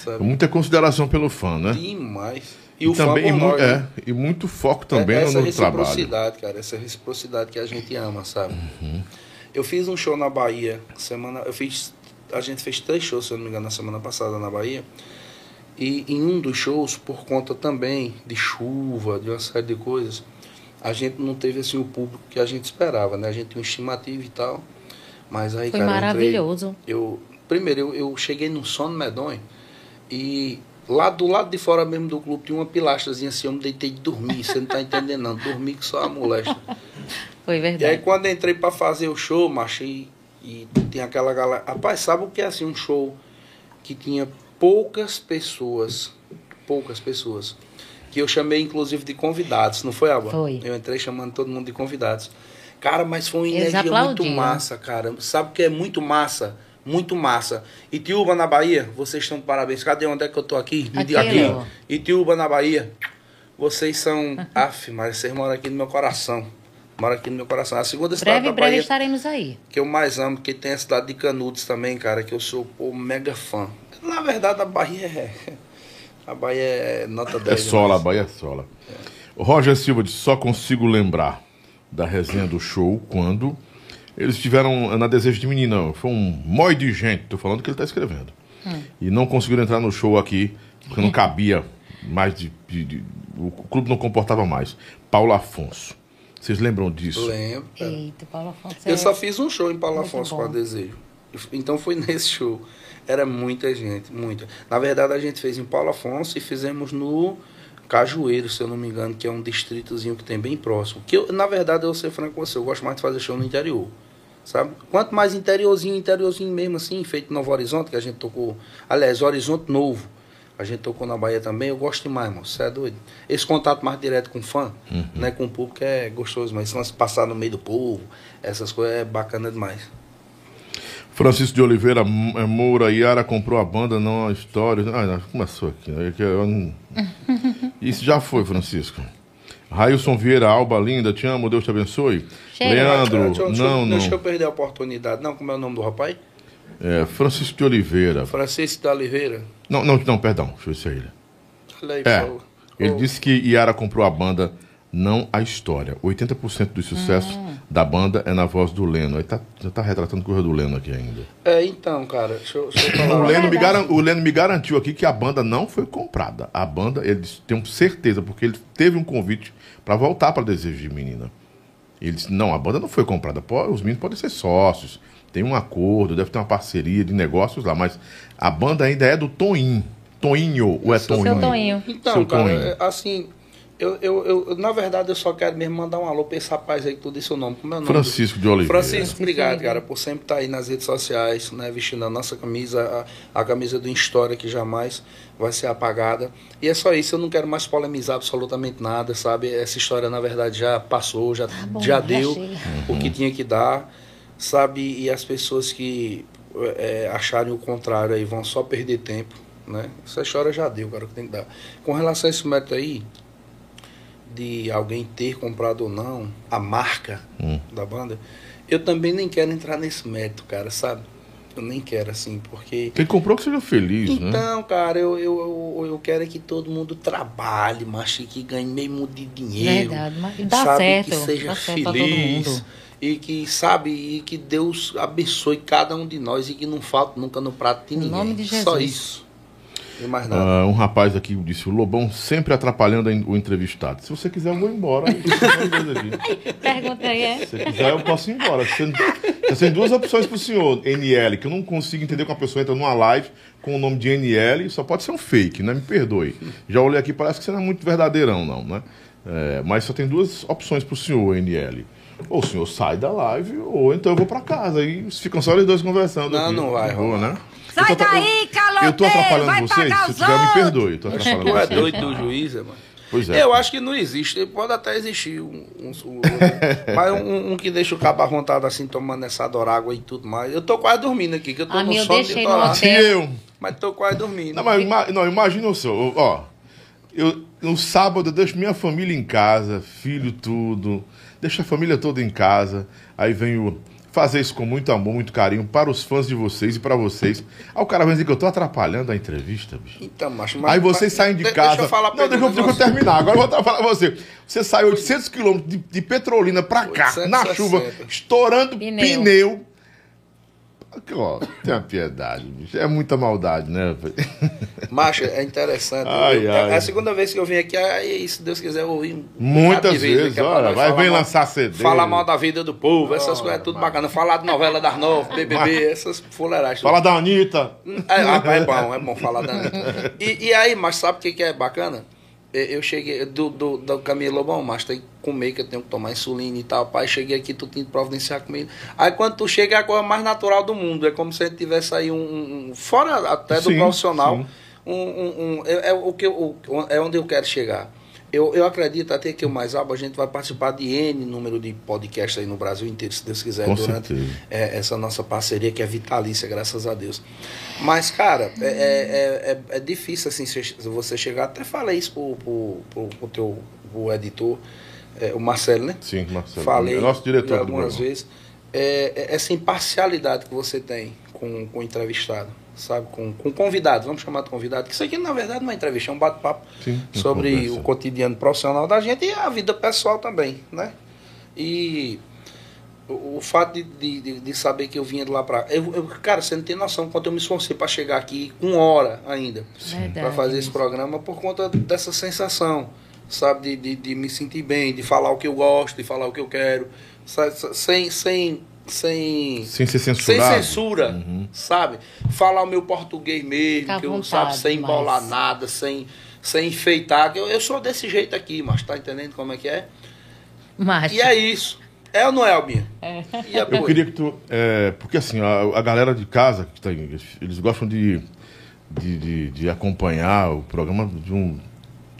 Sabe? Muita consideração pelo fã, né? Demais. E, o também, fã e, é, né? e muito foco também É- essa no trabalho. reciprocidade, cara, essa reciprocidade que a gente ama, sabe? Uhum. Eu fiz um show na Bahia semana, eu fiz, a gente fez três shows, se eu não me engano, na semana passada na Bahia. E em um dos shows, por conta também de chuva, de uma série de coisas, a gente não teve assim o público que a gente esperava, né? A gente tinha uma estimativa e tal. Mas aí, Foi cara, eu entrei- maravilhoso. eu primeiro eu, eu cheguei num sono medonho e lá do lado de fora mesmo do clube tinha uma pilastrazinha assim, eu me deitei de dormir, você não tá entendendo não, dormi que só a molesta. Foi E aí verdade. quando entrei pra fazer o show, macho, e, e tinha aquela galera, rapaz, sabe o que é assim um show que tinha poucas pessoas, poucas pessoas, que eu chamei inclusive de convidados, não foi, Alba? Foi. Eu entrei chamando todo mundo de convidados. Cara, mas foi uma Eles energia muito massa, cara. Sabe o que é muito massa? Muito massa. Itiúba, na Bahia, vocês estão de parabéns. Cadê onde é que eu tô aqui? Aqui, aqui. Itiúba, na Bahia. Vocês são. Af, mas vocês moram aqui no meu coração. Moram aqui no meu coração. A segunda cidade Breve, da breve Bahia estaremos aí. que eu mais amo, porque tem a cidade de Canudos também, cara, que eu sou pô, mega fã. Na verdade, a Bahia é. A Bahia é nota 10. É sola, a demais. Bahia é sola. O Roger Silva disse, só consigo lembrar da resenha do show quando eles estiveram na Desejo de Menina. Foi um mói de gente, tô falando que ele tá escrevendo. E não conseguiram entrar no show aqui, porque não cabia mais de, de- de- O clube não comportava mais. Paulo Afonso. Vocês lembram disso? Lembro. Eita, Paulo Afonso. Eu é- só fiz um show em Paulo Muito Afonso bom. com a Desejo. Então foi nesse show. Era muita gente, muita. Na verdade, a gente fez em Paulo Afonso e fizemos no Cajueiro, se eu não me engano, que é um distritozinho que tem bem próximo. Que eu, na verdade, eu vou ser franco com você, eu gosto mais de fazer show no interior. Sabe? Quanto mais interiorzinho, interiorzinho mesmo assim, feito Novo Horizonte, que a gente tocou. Aliás, Horizonte Novo. A gente tocou na Bahia também, eu gosto demais, mano. Você é doido. Esse contato mais direto com o fã, né, com o público é gostoso, mas de passar no meio do povo, essas coisas é bacana demais. Francisco de Oliveira é, Moura, Yara comprou a banda, não a história. Ah, não, começou aqui. né? É não- Isso já foi, Francisco. Railson Vieira, Alba Linda, te amo, Deus te abençoe. Chega. Leandro, Deixa eu- deixa eu- não, Deixa eu não. perder a oportunidade. Não, como é o nome do rapaz? É, Francisco de Oliveira. Francisco da Oliveira. Não, não, não, perdão, deixa eu ver se é ele. Olha aí, É, por favor. ele Ô, disse que Yara comprou a banda, não a história. 80% dos sucessos Hum. da banda é na voz do Leno. Aí tá, já tá retratando coisa do Leno aqui ainda. É, então, cara, deixa eu, deixa eu O falar. Leno, me garan- o Leno me garantiu aqui que a banda não foi comprada. A banda, eles têm certeza, porque ele teve um convite para voltar para Desejo de Menina. Ele disse, não, a banda não foi comprada. Pô, os meninos podem ser sócios, tem um acordo, deve ter uma parceria de negócios lá, mas a banda ainda é do Toninho. Toninho, ou é Seu Toninho? Toninho. Então, Seu cara, Toninho. é, assim, eu, eu, eu, na verdade, eu só quero mesmo mandar um alô pra esse rapaz aí que tu disse o nome. Como é o nome? Francisco de Oliveira. Francisco, obrigado, cara, por sempre estar aí nas redes sociais, né, vestindo a nossa camisa, a, a camisa do História, que jamais vai ser apagada. E é só isso, eu não quero mais polemizar absolutamente nada, sabe? Essa história, na verdade, já passou, já, bom, já deu chega. o que tinha que dar, sabe? E as pessoas que é, acharem o contrário aí vão só perder tempo, né? Essa história já deu, cara, o que tem que dar. Com relação a esse método aí, de alguém ter comprado ou não a marca Hum. da banda, eu também nem quero entrar nesse mérito, cara, sabe? Eu nem quero, assim, porque. Quem comprou que seja feliz, né? Então, cara, eu, eu, eu, eu quero é que todo mundo trabalhe, mas que ganhe meio mundo de dinheiro. Verdade, mas dá sabe? certo, Que seja dá certo pra todo feliz. mundo. E que, sabe, e que Deus abençoe cada um de nós e que não falte nunca no prato de Em ninguém. nome de Só Jesus. isso. E mais nada. Ah, um rapaz aqui disse: o Lobão sempre atrapalhando o entrevistado. Se você quiser, eu vou embora. Se Pergunta aí, é? você quiser, eu posso ir embora. Você, você tem duas opções pro senhor, NL, que eu não consigo entender como a pessoa entra numa live com o nome de NL, só pode ser um fake, né? Me perdoe. Já olhei aqui, parece que você não é muito verdadeirão, não, né? É, mas só tem duas opções pro senhor, NL. Ou o senhor sai da live, ou então eu vou pra casa. E ficam só os dois conversando. Não, aqui. não vai rolar. né? Sai Eu tô- daí, caloteiro! Eu tô atrapalhando vai vocês? pagar Se tiver, me perdoe. Eu tô atrapalhando Tu é vocês. doido do juiz, é, mano. Pois é. Eu acho que não existe. Pode até existir um, um, um- mas um, um que deixa o cabo à vontade assim, tomando essa água e tudo mais. Eu tô quase dormindo aqui, que eu tô A no sono de. Se hotel. eu. Mas tô quase dormindo. Não, mas ima- não, imagina o senhor, ó. Eu, no sábado eu deixo minha família em casa, filho tudo, deixo a família toda em casa, aí venho fazer isso com muito amor, muito carinho para os fãs de vocês e para vocês. Aí o cara vai dizer que eu tô atrapalhando a entrevista, bicho. Então, macho, mas- Aí vocês mas- saem de de- casa. Deixa eu falar não, deixa, eu- deixa eu negócio. terminar. Agora eu vou falar pra você. Você sai 800 quilômetros de, de Petrolina pra cá, 860. na chuva, estourando Pneu. pneu. Ó, tenha piedade, bicho. É muita maldade, né? Macho, é interessante. Ai, Eu- ai. É a segunda vez que eu vim aqui, aí, se Deus quiser, eu vou vir. um Muitas vezes, é olha, vai falar mal- lançar CD. Falar mal da vida do povo, essas coisas, é tudo bacana. Falar de novela das nove, BBB, essas fuleiragens. Fala da Anitta. É, é bom, é bom falar da Anitta. E, e aí, mas sabe o que, que é bacana? Eu eu cheguei do, do, do caminho Lobão, mas tem que comer, que eu tenho que tomar insulina e tal. Pai, cheguei aqui, tu tem que providenciar comida. Aí quando tu chega é a coisa mais natural do mundo. É como se gente tivesse aí um. um- fora até do Sim, profissional. sim. Um, um, um- é, é o que eu- é onde eu quero chegar. Eu, eu acredito até que o Mais Alba a gente vai participar de N número de podcasts aí no Brasil inteiro, se Deus quiser, Com durante é, essa nossa parceria que é vitalícia, graças a Deus. Mas, cara, é, é, é, é difícil assim você chegar. Até falei isso pro, pro, pro, pro teu pro editor, é, o Marcelo, né? Sim, Marcelo. Falei É nosso diretor algumas vezes. Essa imparcialidade que você tem com, com o entrevistado, sabe? Com, com convidado, vamos chamar de convidado. Que isso aqui, na verdade, não é entrevista, é um bate-papo sobre conversa. o cotidiano profissional da gente e a vida pessoal também, né? E o, o fato de, de, de- saber que eu vinha de lá pra. Eu, eu, cara, você não tem noção quanto eu me esforcei para chegar aqui com hora ainda para fazer esse programa por conta dessa sensação, sabe? De, de, de me sentir bem, de falar o que eu gosto, de falar o que eu quero, sabe? sem, sem, sem, Sem ser sem censurado. censura, Uhum. sabe? Falar o meu português mesmo, que eu, vontade, sabe, sem mas- embolar nada, sem, sem enfeitar. que Eu, eu sou desse jeito aqui, mas tá entendendo como é que é? Mas, E é isso. É ou não é, Albinha? É. Eu queria que tu. é, porque assim, a, a galera de casa, que tá, eles gostam de, de, de, de acompanhar o programa de um.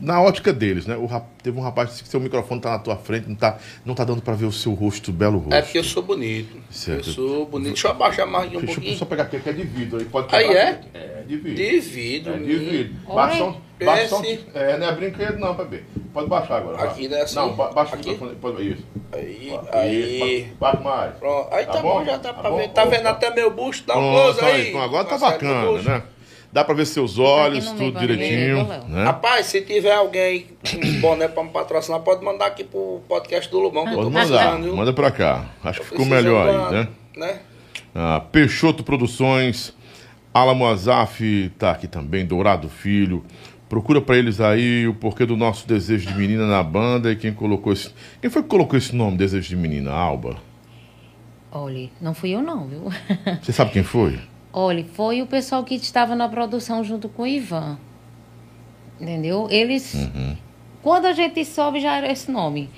Na ótica deles, né? O rap- teve um rapaz que disse que seu microfone tá na tua frente, não tá, não tá dando pra ver o seu rosto, belo rosto. É porque eu sou bonito. Certo. Eu sou bonito. Deixa eu abaixar mais aqui um Deixa eu pouquinho. só pegar aqui, que é de vidro. Aí pode Aí quebrar. é? É, de vidro. De vidro. É de vidro. Baixa um, baixa um, é, não é brinquedo não, bebê. Pode baixar agora. Aqui, né, assim? Não, ba- baixa Aqui? o microfone. Pode, isso. Aí, Isso, aí. ba- Baixa mais. Pronto. Aí tá, Tá bom, bom? já dá Tá pra bom? ver. Tá vendo Opa. até meu busto? Dá um close aí. Então agora tá bacana, né? Dá pra ver seus olhos, Tá no tudo direitinho. Né? Rapaz, se tiver alguém com um boné pra me patrocinar, pode mandar aqui pro podcast do Lobão, que eu tô Pode mandar, viu? manda pra cá. Acho que ficou melhor aí, né? né? Ah, Peixoto Produções, Alamo Azaf tá aqui também, Dourado Filho. Procura pra eles aí o porquê do nosso desejo de menina na banda e quem colocou esse. Quem foi que colocou esse nome, Desejo de Menina? Alba. olha, não fui eu não, viu? Você sabe quem foi? Olha, foi o pessoal que estava na produção junto com o Ivan. Entendeu? Eles. Uhum. Quando a gente soube, já era esse nome.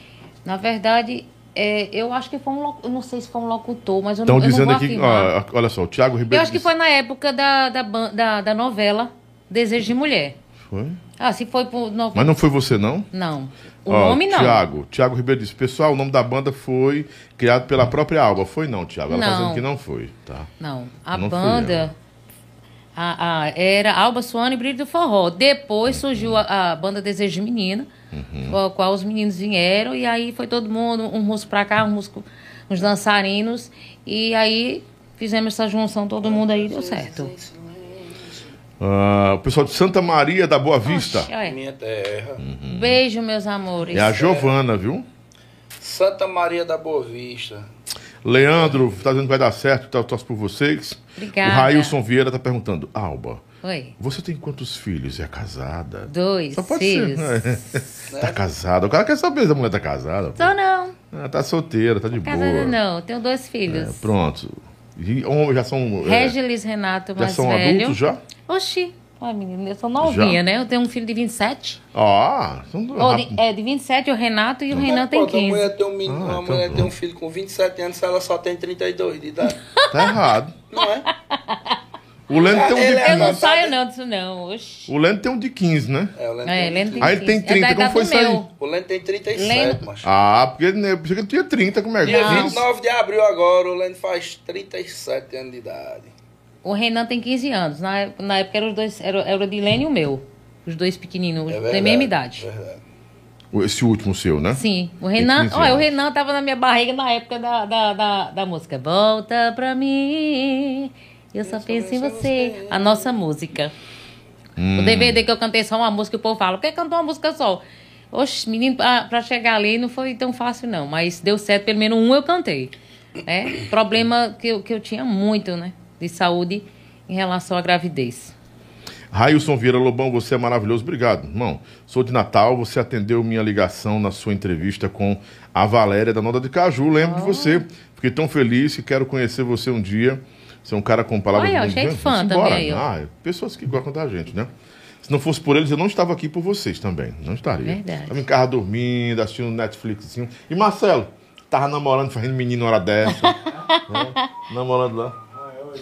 Na verdade, é, eu acho que foi um. Eu não sei se foi um locutor, mas eu Estão não, eu não dizendo vou aqui, ó, olha só, o Thiago Ribeiro. Eu acho que disse- foi na época da, da, da, da novela Desejo de Mulher. Foi? Ah, se foi por. No... Mas não foi você, não? Não. O Ó, nome não. Tiago, Tiago Ribeiro disse, pessoal, o nome da banda foi criado pela própria Alba. Foi não, Tiago. Ela tá Não. dizendo que não foi, tá? Não. A Não banda. A, a- era Alba Suana e Brilho do Forró. Depois surgiu a, a banda Desejo de Menina, Uhum. com a qual os meninos vieram, e aí foi todo mundo, um músico pra cá, um músico, uns dançarinos, e aí fizemos essa junção, todo mundo aí deu certo. Ah, o pessoal de Santa Maria da Boa Vista. Oxe, olha. Minha terra. Beijo, meus amores. É a Giovana, viu? Santa Maria da Boa Vista. Leandro, tá dizendo que vai dar certo, tá, torço por vocês. Obrigada. O Railson Vieira tá perguntando, Alba, Oi. você tem quantos filhos? É casada? Dois Só pode filhos. ser. né? tá casada. O cara quer saber se a mulher tá casada. pô. Só não. Ah, tá solteira, tá de Casada boa. não. Tenho dois É, filhos. pronto. Homem já são. é, Regilis Renato, já mais são velho. adultos já? Oxi. Ai, menina, eu sou novinha, né? Eu tenho um filho de 27. Ah, são dois. De, é, de 27 o Renato e o Renan tem Pô, Uma 15. mulher tem um, menino, Ah, uma então mulher tem um filho com 27 anos, ela só tem 32 de idade. Tá errado. Não é? O Leno tem um de é Eu não 15. saio não disso não. Oxi. O Leno tem um de 15, né? É, o Leno É, tem, ele tem Ah, ele tem 15. 30, é da como idade foi do aí? meu. o Leno tem 37, Leno- macho. Ah, porque ele, eu pensei que ele tinha 30, como é que Dia é? 29 de abril agora, o Leno faz 37 anos de idade. O Renan tem 15 anos. Na, época- na época eram os dois, era, era o Dilene e o meu. Os dois pequeninos, É têm verdade, a mesma idade. Verdade. Esse último seu, né? Sim, o Renan, 15 olha, o anos. Renan tava na minha barriga na época da, da, da, da música. Volta pra mim, eu só penso em você. A nossa música. Hum. O DVD que eu cantei só uma música, o povo fala, por que cantou uma música só? Oxe, menino, pra, pra chegar ali não foi tão fácil não, mas deu certo, pelo menos um eu cantei. Né? Problema que eu, que eu tinha muito, né? De saúde em relação à gravidez. Railson Vieira Lobão, você é maravilhoso. Obrigado, irmão. Sou de Natal, você atendeu minha ligação na sua entrevista com a Valéria da Nota de Caju. Lembro de você. Fiquei tão feliz que quero conhecer você um dia. Você é um cara com palavras Olha, muito cheio de Vamos fã embora. também aí. Ah, pessoas que gostam da gente, né? Se não fosse por eles, eu não estava aqui por vocês também. Não estaria. Verdade. Estava em casa dormindo, assistindo Netflix. E Marcelo, tava namorando, fazendo menino hora dessa. né? Namorando lá.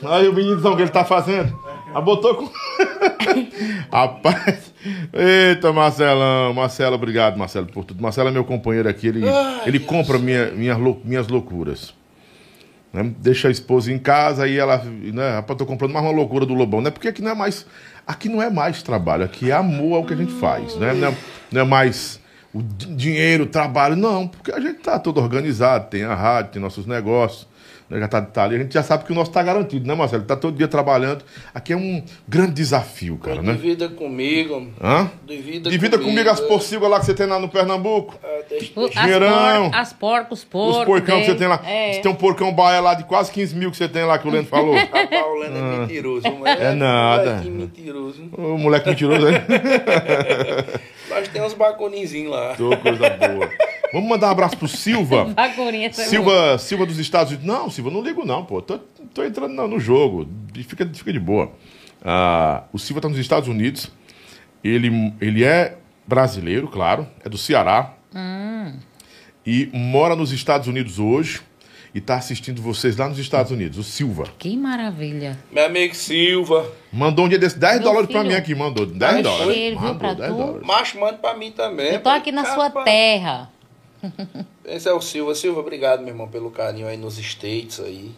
Aí o meninozão que ele tá fazendo. Ah, botou com. Rapaz, Eita, Marcelão. Marcelo, obrigado, Marcelo, por tudo. Marcelo é meu companheiro aqui. Ele, ele compra minha, minha, minhas loucuras. Né? Deixa a esposa em casa e ela, né? Rapaz, tô comprando mais uma loucura do Lobão, né? Porque aqui não é mais. Aqui não é mais trabalho, aqui é amor ao que a gente faz, né? Não é, não é mais o di- dinheiro, trabalho, não, porque a gente tá todo organizado, tem a rádio, tem nossos negócios? Já tá, tá ali, a gente já sabe que o nosso tá garantido, né, Marcelo? Tá todo dia trabalhando. Aqui é um grande desafio, cara, né? Divida comigo. Hã? Divida, Divida comigo as é. porcilgas lá que você tem lá no Pernambuco. É, As, por, as porcos, os porcos. Os porcão que você tem lá. É. Você tem um porcão baia lá de quase 15 mil que você tem lá, que o Leno falou. Rapaz, o Leno é mentiroso. mas É nada. mentiroso. o moleque mentiroso aí. Nós temos uns baconinzinhos lá. Tô, coisa boa. Vamos mandar um abraço pro Silva. Também. Silva, Silva dos Estados Unidos. Não, Silva, não ligo não, pô. Tô, tô entrando no, no jogo. Fica, fica de boa. Ah, o Silva tá nos Estados Unidos. Ele, ele é brasileiro, claro. É do Ceará. E mora nos Estados Unidos hoje. E tá assistindo vocês lá nos Estados Unidos. O Silva. Que maravilha. Meu amigo Silva. Mandou um dia desse 10 Meu dólares pra filho. mim aqui. Mandou 10 Ai, dólares. cheiro, viu, Mandou pra 10 tu? dólares. Macho, manda pra mim também. Eu tô aqui na sua terra. Esse é o Silva. Silva, obrigado, meu irmão, pelo carinho aí nos States aí.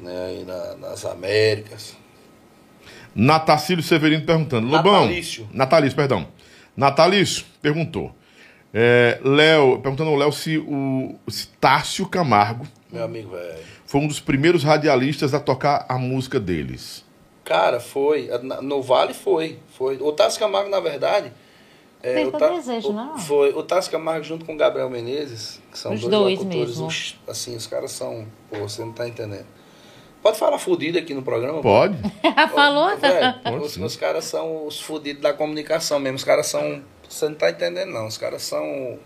Né, aí na- nas Américas. Natacílio Severino perguntando. Lobão. Natalício. Natalício, perdão. Natalício perguntou. É, Léo, perguntando ao Léo se o se Tássio Camargo Meu amigo, velho. foi um dos primeiros radialistas a tocar a música deles. Cara, foi. No Vale foi. foi. O Tassi Camargo, na verdade. É, o pra Ta- desejo, não? Foi. O Tassi Camargo junto com o Gabriel Menezes, que são Os dois, dois locutores. mesmo. os- assim, os caras são. Pô, você não tá entendendo. Pode falar fudido aqui no programa? Pode? Falou? Pode os, os caras são os fudidos da comunicação mesmo. Os caras são. Você não tá entendendo, não. Os caras são.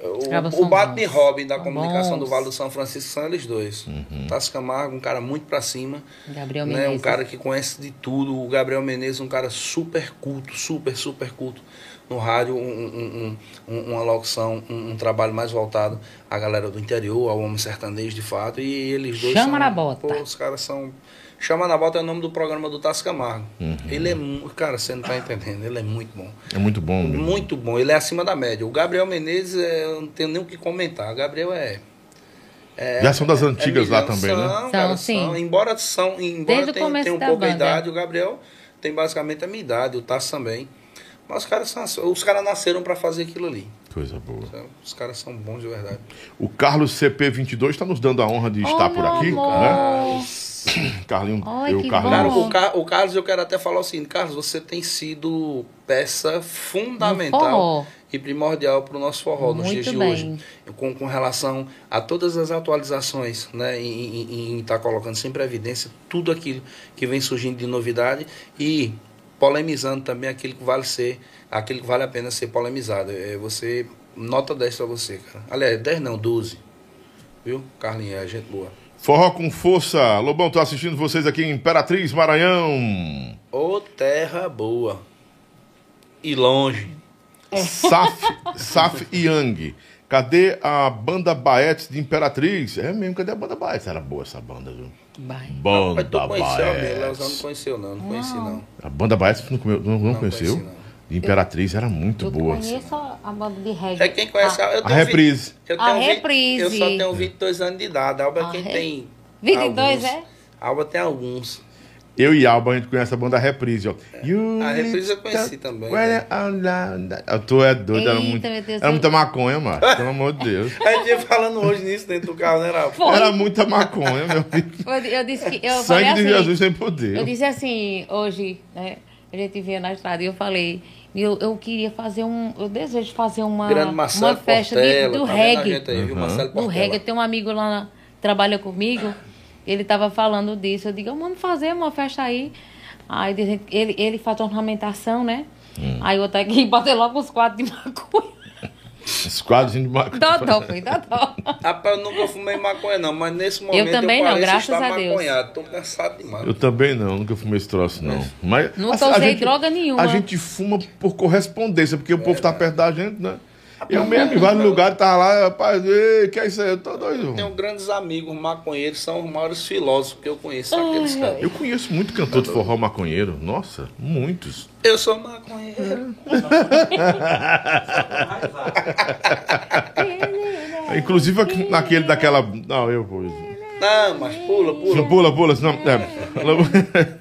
O, são o Batman e. Robin da comunicação do. Vale do São Francisco são eles dois. Uhum. Tassi Camargo, um cara muito pra cima. Gabriel né? Menezes. Um cara que conhece de tudo. O Gabriel Menezes, um cara super culto, super, super culto. No rádio, um, um- um- um- uma locução, um, um trabalho mais voltado à galera do interior, ao homem sertanejo de fato. E eles dois Chama são, na bota. Pô, os caras são. Chama na bota é o nome do programa do Tassi Camargo. Uhum. Ele é. Cara, você não tá entendendo. Ele é muito bom. É muito bom. meu. Muito bom. Ele é acima da média. O Gabriel Menezes, é, eu não tenho nem o que comentar. O Gabriel é. é Já são das antigas lá milhão. também, né? São, São, cara, sim. são. Embora são, embora tenham, da pouca banda. idade, o Gabriel tem basicamente a minha idade, o Tassi também. Mas os caras são, os caras nasceram para fazer aquilo ali. Coisa boa. Os caras são bons de verdade. O Carlos CP22 está nos dando a honra de estar Oh, por aqui. amor. Né? Carlinho, Ai, eu, que Carlinho. Cara, bom. o, Car- o Carlos, eu quero até falar o seguinte, Carlos, você tem sido peça fundamental e primordial para o nosso forró nos Muito dias de bem. hoje. Com, com relação a todas as atualizações, né? Em estar colocando sempre em evidência tudo aquilo que vem surgindo de novidade e polemizando também aquilo que vale ser, aquilo que vale a pena ser polemizado. É você, nota 10 para você, cara. Aliás, 10 não, 12. Viu? Carlinhos, é gente boa. Forró com força. Lobão, tô assistindo vocês aqui em Imperatriz, Maranhão. Ô terra boa. E longe. Saf, Saf Yang. Cadê a banda Baetes de Imperatriz? É mesmo, cadê a banda Baetes? Era boa essa banda, viu? Vai. Mas tu Banda conheceu a minha, Leozão não conheceu não, não conheci não. A banda Baetes não, come- não, não Não conheceu? conheci, não. De Imperatriz era muito Eu boa. conheço a banda de reggae. É quem conhece a, eu A tenho vi- reprise. eu A tenho vi- reprise. Eu só tenho 22 anos de idade. A Alba A quem re- tem 22, alguns. é? A Alba tem alguns. Eu e Alba, a gente conhece a banda Reprise, ó. You A Reprise eu conheci também, né? I'm down, down. Tu é doido, era, Eita, muito, Deus, era eu- muita maconha, mano. Pelo amor de Deus. A gente ia falando hoje nisso dentro do carro, né, Rafa? Foi. Era muita maconha, meu filho. Eu, disse que. Eu Sangue falei de assim, Jesus sem poder. Eu disse assim, hoje, né? A gente vinha na estrada e eu falei, eu, eu queria fazer um. Eu desejo fazer uma, uma festa de- Portela, do tá a reggae. aí? Uhum. Do Portela. reggae. Tem um amigo lá na- que trabalha comigo, ele tava falando disso. Eu digo, vamos fazer uma festa aí. Aí ele, ele faz ornamentação, né? Hum. Aí eu até aqui bater logo os quatro de maconha. Os quadros de maconha. Dodó, foi dodó. Rapaz, eu nunca fumei maconha, não, mas nesse momento também não, pareço graças estar a Deus. maconhado. Tô cansado demais. Eu também não, nunca fumei esse troço, não. Mas, Nunca assim, usei gente- droga nenhuma. A gente fuma por correspondência, porque o povo tá perto da gente, né? Eu mesmo, em vários lugares, tava lá, rapaz, ei, que é isso aí? Eu tô doido. Tenho grandes amigos maconheiros, são os maiores filósofos que eu conheço, aqueles caras. Eu conheço muito cantor de forró maconheiro. Nossa, muitos. Eu sou maconheiro. Inclusive aqui- naquele daquela. Não, eu vou. Não, mas pula, pula. Pula, pula, senão. É.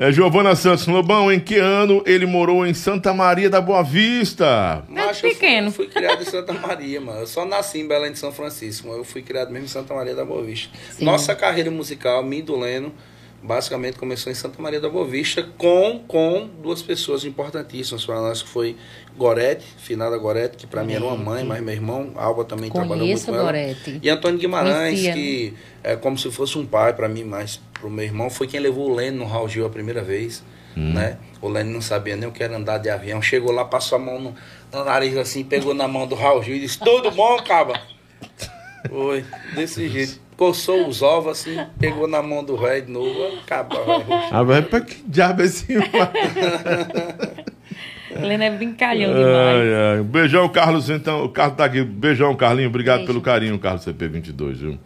É, Giovana Santos, Lobão, em que ano ele morou em Santa Maria da Boa Vista? Macho, eu fui- pequeno. Fui, criado em Santa Maria, mano. Eu só nasci em Belém de São Francisco, mas eu fui criado mesmo em Santa Maria da Boa Vista. Sim. Nossa carreira musical, mim e do Leno, basicamente começou em Santa Maria da Boa Vista com, com duas pessoas importantíssimas para nós, que foi Gorete, finada Gorete, que para mim era uma mãe, mas meu irmão, Alba também trabalhou muito Conheço com ela. Gorete. E Antônio Guimarães, Conhecia, que é como se fosse um pai para mim, mas pro meu irmão, foi quem levou o Leno no Raul Gil a primeira vez. Né? O Leno não sabia nem o que era andar de avião. Chegou lá, passou a mão no, no nariz assim, pegou na mão do Raul Gil e disse: Tudo bom, caba? Foi, desse jeito. Coçou os ovos assim, pegou na mão do velho de novo, acaba. Ah, vai pra que diabo é esse? Helena é brincalhão demais. Ai, ai. Beijão, Carlos. Então, o Carlos tá aqui. Beijão, Carlinho. Obrigado Beijo. pelo carinho, Carlos CP22, viu?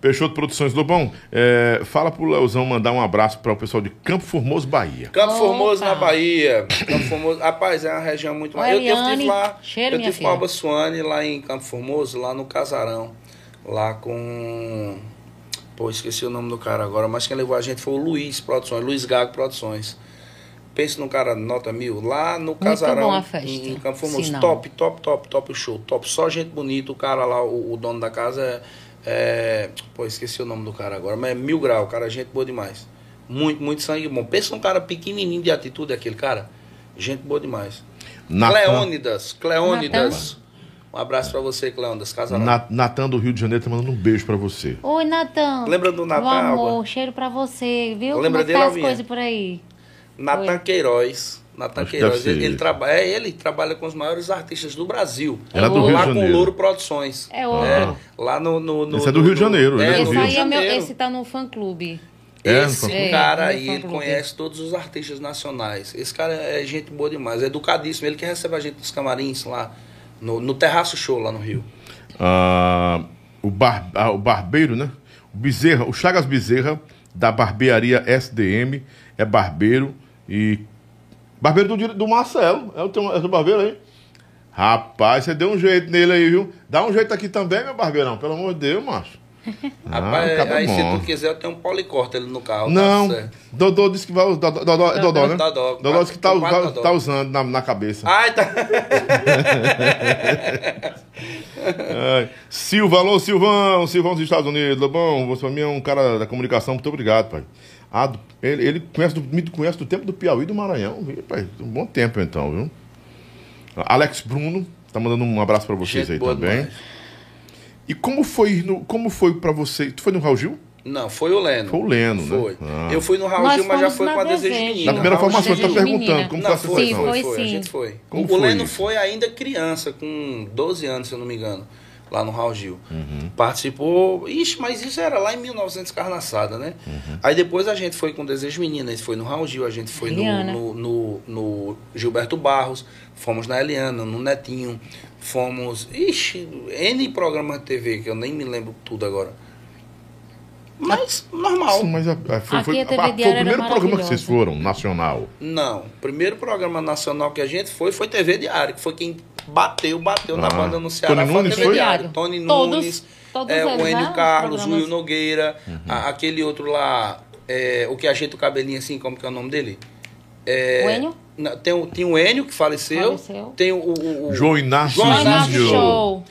Peixoto Produções Lobão, é, fala pro Leozão mandar um abraço para o pessoal de Campo Formoso, Bahia. Campo Opa. Formoso na Bahia. Campo Formoso. Rapaz, é uma região muito mais. Eu, eu tive lá. cheiro, eu tive com a filha. Alba Suane lá em Campo Formoso, lá no Casarão. Lá com. Pô, esqueci o nome do cara agora, mas quem levou a gente foi o Luiz Produções, Luiz Gago Produções. Pensa num cara nota mil, lá no Casarão, a festa. em, em Campo Formoso. Top, top, top, top o show. Top, só gente bonita. O cara lá, o, o dono da casa é, é- Pô, esqueci o nome do cara agora, mas é mil grau, o cara é gente boa demais. Muito, muito sangue bom. Pensa num cara pequenininho de atitude, aquele cara. Gente boa demais. Natan, Cleônidas, Cleônidas. Um abraço pra você, Cleônidas, Casarão. Na- Natan do Rio de Janeiro tá mandando um beijo para você. Oi, Natan. Lembra do Natan, Meu amor, cheiro pra você, viu? Lembra Como é dele, tá as coisas por aí? Natan Queiroz. Natan que Queiroz. Ele, ele, ele. traba- é, ele trabalha com os maiores artistas do Brasil. Era do Rio de lá com Janeiro. Louro Produções. É outro. É, lá no, no, no- Esse é do Rio de Janeiro, é É, Esse aí de é meu, Janeiro. esse tá no fã clube. É, Esse fã- cara É, aí, ele conhece todos os artistas nacionais. Esse cara é gente boa demais, é educadíssimo. Ele que recebe a gente nos camarins lá, no, no Terraço Show lá no Rio. Ah, o, bar, ah, o barbeiro, né? O Bezerra, o Chagas Bezerra, da barbearia SDM, é barbeiro e. Barbeiro do, do Marcelo. É o teu, é o teu barbeiro aí? Rapaz, você deu um jeito nele aí, viu? Dá um jeito aqui também, meu barbeirão, pelo amor de Deus, macho. Rapaz, acaba aí se bom. tu quiser, eu tenho um policorte ele no carro. Não, Tá. Dodô disse que vai usar. Dodô, Dodô, é Dodô, né? Dodó. Dodô disse que tá, vai- tá usando na, na cabeça. Ai, tá. Ai. Silva, alô Silvão, Silvão dos Estados Unidos, bom, você pra mim é um cara da comunicação, muito obrigado, pai. Ah, do- ele, ele conhece do, me conhece do tempo do Piauí e do Maranhão, pai? Um bom tempo então, viu? Alex Bruno, tá mandando um abraço pra vocês Gente aí também. demais. E como foi, no, como foi pra você? Tu foi no Raul Gil? Não, foi o Leno. Foi o Leno, né? Foi. Ah. Eu fui no Raul Nós Gil, mas já foi com a Desejo. Menino. Na primeira Raul formação, ele tá perguntando como Não, foi Sim, foi, foi. foi, a sim. gente foi. Como o foi Leno isso? foi ainda criança, com 12 anos, se eu não me engano, lá no Raul Gil. Uhum. Participou. Ixi, mas isso era lá em 1900 carnaçada, né? Uhum. Aí depois a gente foi com Desejo Menino, a gente foi no Raul Gil, a gente foi no, no, no- no Gilberto Barros, fomos na Eliana, no Netinho, fomos. Ixi, N programas de TV, que eu nem me lembro tudo agora. Mas, normal. Sim, mas a- a- foi, Aqui foi, a TV a- foi o primeiro programa que vocês foram, nacional. Não, o primeiro programa nacional que a gente foi foi TV Diário, que foi quem bateu, bateu na Ah. banda no Ceará. Tony Nunes TV foi? Diário. Tony Todos- Nunes, todos é, eles, o Enio né? Carlos, Os o Will. Nogueira, Uhum. a- aquele outro lá, é, o que ajeita o cabelinho assim, como que é o nome dele? É, O Enio? Tem, o- tem o Enio que faleceu, Faleceu. tem o, o, o- João Inácio João Inácio Júnior. Show.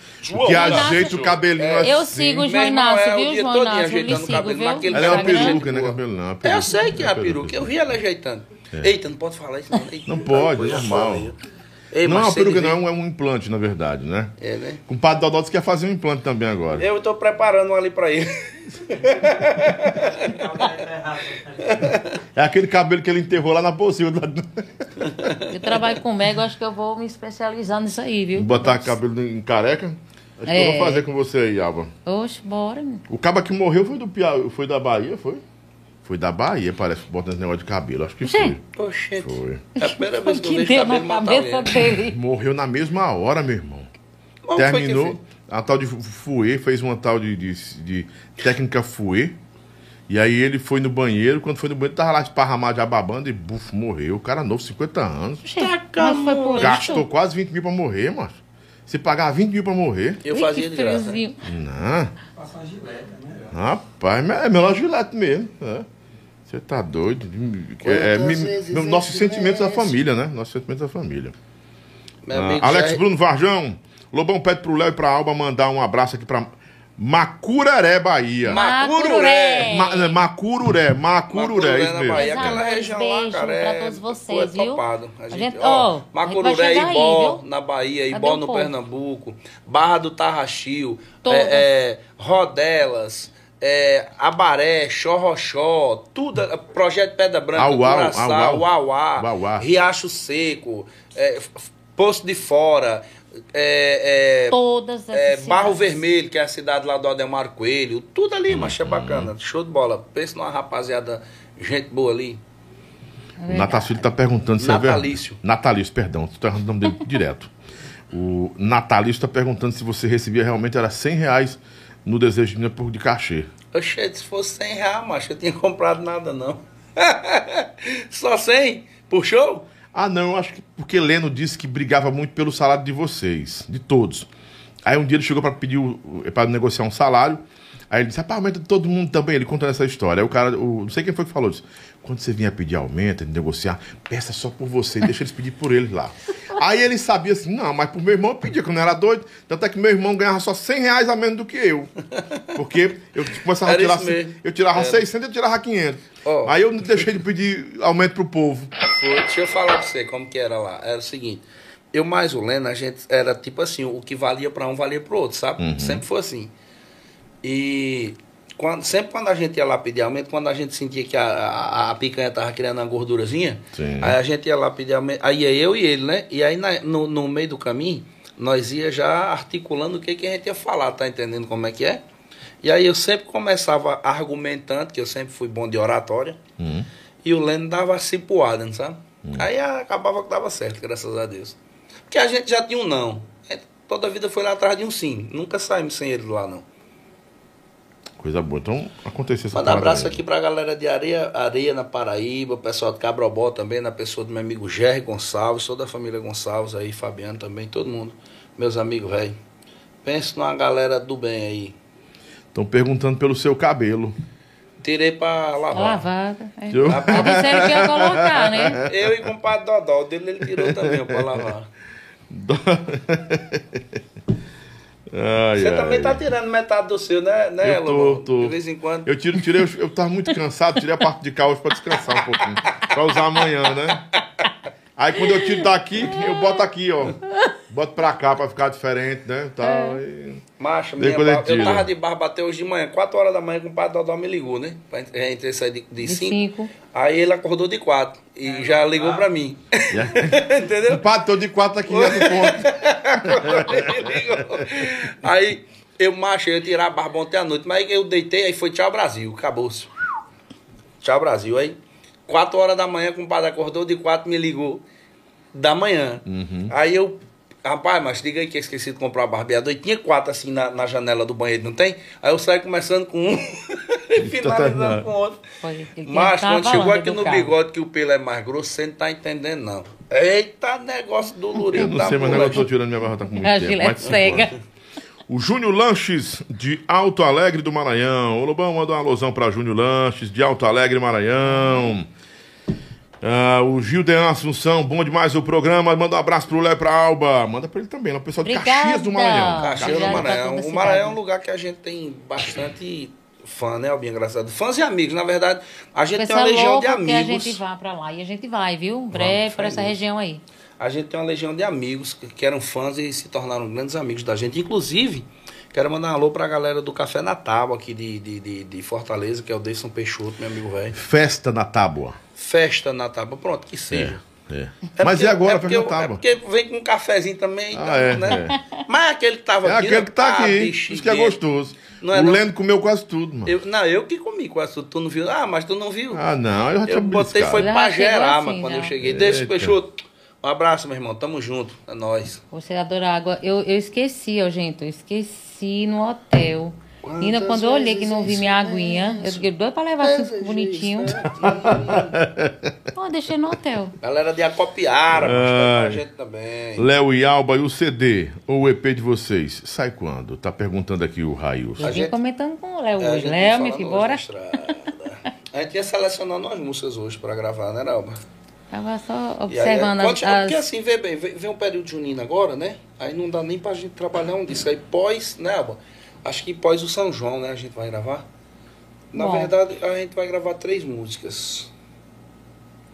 Que ajeita o cabelinho assim. Eu sigo o João Inácio, é o viu, João Inácio? Eu lhe ajeitando o sigo, cabelo viu? naquele Ela é uma peruca, né, cabelo? Não, é Eu peruca. sei que é a peruca, eu vi ela ajeitando. Eita, não pode falar isso não. Eita, Não pode, coisa normal. Ei, Não é uma peruca, não, é um implante, na verdade, né? É, né? O padre Dodó disse que ia fazer um implante também agora. Eu tô preparando um ali pra ele. É aquele cabelo que ele enterrou lá na possível. Eu trabalho com Mega, acho que eu vou me especializar nisso aí, viu? Botar cabelo em careca. Acho que eu É. vou fazer com você aí, Alba. Oxe, bora. meu. O caba que morreu foi do Piauí, foi da Bahia, foi? Foi da Bahia, parece, botando esse negócio de cabelo. Acho que Gente. foi. Oxente. Foi. É a primeira vez O que eu que vejo deu cabelo na cabeça dele? Morreu na mesma hora, meu irmão. Que terminou. A tal de Fouet, fez uma tal de, de, de técnica Fouet. E aí ele foi no banheiro, quando foi no banheiro, tava lá esparramado já babando e bufo, morreu. O cara novo, 50 anos. Gente, mas foi por Gastou isso? quase 20 mil pra morrer, macho. Se pagar 20 mil pra morrer. Eu fazia que de graça. Não. Rapaz, mas é melhor gilete mesmo. é. Você tá doido? É, é, é nossos sentimentos da gilete? família, né? Nossos sentimentos da família. Ah, Alex já- Bruno Varjão. Lobão pede pro Léo e pra Alba mandar um abraço aqui pra Macuraré, Bahia. Macururé. Ma- né, Macururé, Macururé, Macururé isso na mesmo. Bahia, aquela região lá, cara. pra é- todos vocês, é viu? topado. A A gente, gente- ó, ó, gente Macururé e aí, Ibó, viu? na Bahia, Cadê Ibó no? Pernambuco, Barra do Tarraxil, é, é, Rodelas, é, Abaré, Xorroxó, tudo, é, Projeto Pedra Branca, Auau, Curaçá, Auau. Uauá, Uauá. Riacho Seco, é, Poço de Fora, é, é, Todas é, Barro. Vermelho, que é a cidade lá do Ademar Coelho, tudo ali, Uhum. mas é bacana, show de bola. Pensa numa rapaziada, gente boa ali. O Natacílio tá perguntando se é verdade. Natalício. Natalício, perdão. Tu tá errando o nome dele direto. O Natalício tá perguntando se você recebia realmente era 100 reais no Desejo de por de cachê. Oxe, se fosse 100 reais, macho, eu tinha comprado nada, não. Só 100? Por show? Ah, não, eu acho que porque Leno disse que brigava muito pelo salário de vocês, de todos. Aí um dia ele chegou para pedir para negociar um salário. Aí ele disse: "Rapaz, aumenta de todo mundo também". Ele contando essa história. Aí o cara, o, não sei quem foi que falou, disse: "Quando você vinha pedir aumento, negociar, peça só por você, deixa eles pedir por eles lá". Aí ele sabia assim: "Não, mas por meu irmão eu pedia, que eu não era doido". Tanto é que meu irmão ganhava só 100 reais a menos do que eu. Porque eu começava Era a tirar, eu tirava Era. 600 eu tirava 500. Ó. Aí eu não deixei de pedir aumento pro povo. Foi, deixa eu falar pra você como que era lá. Era o seguinte, eu mais o Leno, a gente era tipo assim, o que valia pra um valia pro outro, sabe? Sempre foi assim. E quando, sempre quando a gente ia lá pedir aumento, quando a gente sentia que a, a, a picanha tava criando uma gordurazinha, Sim. aí a gente ia lá pedir aumento. Aí ia eu e ele, né? E aí na- no, no meio do caminho, nós ia já articulando o que, que a gente ia falar, tá entendendo como é que é? E aí eu sempre começava argumentando, que eu sempre fui bom de oratória, e o Leno dava cipuada, não sabe? Aí acabava que dava certo, graças a Deus. Porque a gente já tinha um não. A Toda a vida foi lá atrás de um sim. Nunca saímos sem ele lá, não. Coisa boa. Então, aconteceu essa Manda um abraço aí. aqui pra galera de Areia, Areia na Paraíba, o pessoal de Cabrobó também, na pessoa do meu amigo Jerry Gonçalves, toda a família Gonçalves aí, Fabiano também, todo mundo. Meus amigos, velho. Pense numa galera do bem aí. Estão perguntando pelo seu cabelo. Tirei pra lavar. Lavada. É. Eu- Já disseram que ia colocar, né? Eu e o compadre Dodó, o dele ele tirou também pra lavar. Ai, Você ai. também tá tirando metade do seu, né, né Eu tô, tô. De vez em quando. Eu tiro, tirei, eu, eu tava muito cansado, tirei a parte de cá hoje pra descansar um pouquinho. Pra usar amanhã, né? Aí quando eu tiro daqui, eu boto aqui, ó. Boto pra cá pra ficar diferente, né? Tal, e- Macho, minha barba- eu tava de barba até hoje de manhã, 4 horas da manhã, com o padre Dodó me ligou, né? Pra gente- sair de De 5. cinco. Aí ele acordou de 4 e já ligou pra mim. Entendeu? Compadre, tô de quatro aqui já no ponto. Ele ligou. aí eu, macho, eu ia tirar a barba ontem à noite, mas aí eu deitei, aí foi tchau Brasil, acabou-se. Tchau Brasil. Aí, 4 horas da manhã, com o padre acordou, de 4 me ligou, da manhã. Aí eu, rapaz, mas diga aí que eu esqueci de comprar o barbeador. E tinha quatro assim na, na janela do banheiro, não tem? Aí eu saí começando com um e finalizando com o outro. Foi, Mas quando chegou aqui no carro. bigode que o pelo é mais grosso, você não tá entendendo, não. Eita, negócio do Eu Lurinho não sei, mas agora eu tô tirando minha barba, tá com muito A tempo. mais cega. O Júnior Lanches, de Alto Alegre do Maranhão. O Lobão mandou uma alusão pra Júnior Lanches, de Alto Alegre, Maranhão. Ah, o Gilden Assunção, bom demais o programa. Manda um abraço pro Léo e pra Alba. Manda pra ele também, o pessoal de Obrigada. Caxias do Maranhão. Caxias do pra Maranhão. O Maranhão é um lugar que a gente tem bastante fã, né, Albinha? Engraçado. Fãs e amigos, na verdade. A gente tem uma legião de louco que a amigos. gente vá pra lá. E a gente vai, viu? Em breve, pra essa região aí. A gente tem uma legião de amigos que, que eram fãs e se tornaram grandes amigos da gente. Inclusive, quero mandar um alô pra galera do Café na Tábua aqui de, de, de, de Fortaleza, que é o Deison Peixoto, meu amigo velho. Festa na tábua. Festa na Tábua, pronto, que seja. É. É Mas porque- e agora, é porque, festa na é porque vem com um cafezinho também, Ah, é, né? Mas aquele que tava É aqui. aquele né? que tá aqui. bicho, Isso que é gostoso. Não é o não? Leno comeu quase tudo, mano. Eu, não, eu que comi quase tudo. Tu não viu? Ah, mas tu não viu. Ah, não, eu já tinha eu botei foi Já pra gerar, assim, mano, quando eu cheguei. Deixa. Peixoto. Um abraço, meu irmão. Tamo junto. É nóis. Você adora água. Eu, eu esqueci, ó, gente. Eu esqueci no hotel. Ainda quando eu olhei que não vi minha aguinha, eu fiquei doida pra levar assim bonitinho. Ó, deixei no hotel. Galera de Acopiara, mostrando pra gente também. Léo e Alba, e o CD ou o EP de vocês? Sai quando? Tá perguntando aqui o Railson. Eu vim gente- comentando com o Léo É, a hoje. Léo, filho, hoje bora. A gente ia selecionando umas músicas hoje pra gravar, né, Nelba? Tava só aí, observando quando as, chega- Porque as- assim, vê bem, vem, vem um período junino agora, né? Aí não dá nem pra gente trabalhar um disco. Aí pós, né, Alba? Acho que pós o São João, né? A gente vai gravar. Na Bom. verdade, a gente vai gravar três músicas.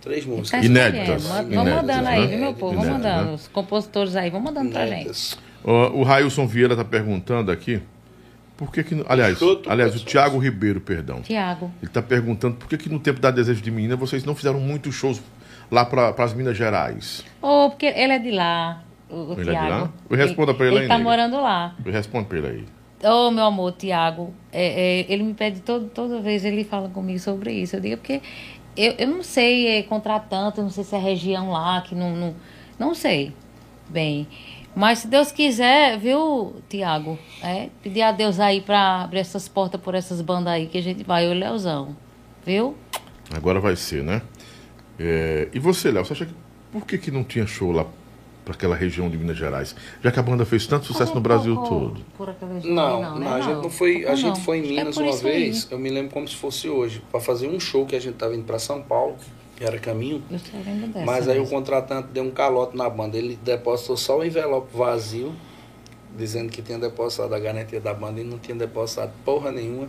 Três Tá músicas. Inéditas. Vamos Inéditas, mandando aí, né? viu, meu povo? Vamos Inéditas, mandando. né? Os compositores aí, vão mandando pra gente. Inéditas. Ó, o Railson Vieira tá perguntando aqui. Por que que. Aliás, aliás o. Thiago Ribeiro, perdão. Tiago. Ele tá perguntando por que, que no tempo da Desejo de Menina vocês não fizeram muitos shows lá para as Minas Gerais. Oh, porque ele é de lá, o, o Ele é de lá? Tiago. Responda pra ele Ele aí, tá nega. morando lá. Responde pra ele aí. Ô, meu amor, Tiago, é, é, ele me pede todo, toda vez, ele fala comigo sobre isso. Eu digo, porque eu, eu não sei é, contratanto, não sei se é região lá, que não, não, não sei. Bem, mas se Deus quiser, viu, Tiago, é, pedir a Deus aí pra abrir essas portas por essas bandas aí que a gente vai, o Leozão, viu? Agora vai ser, né? É, e você, Léo, você acha que. Por que, que não tinha show lá para aquela região de Minas Gerais? Já que a banda fez tanto sucesso no Brasil todo. Por aquela região Não, não, né? a gente não foi. A Não, gente não. foi em é Minas por uma isso aí. vez, eu me lembro como se fosse hoje, para fazer um show que a gente tava indo para São Paulo, que era caminho. Dessa. Mas aí o contratante deu um calote na banda. Ele depositou só o envelope vazio, dizendo que tinha depositado a garantia da banda e não tinha depositado porra nenhuma.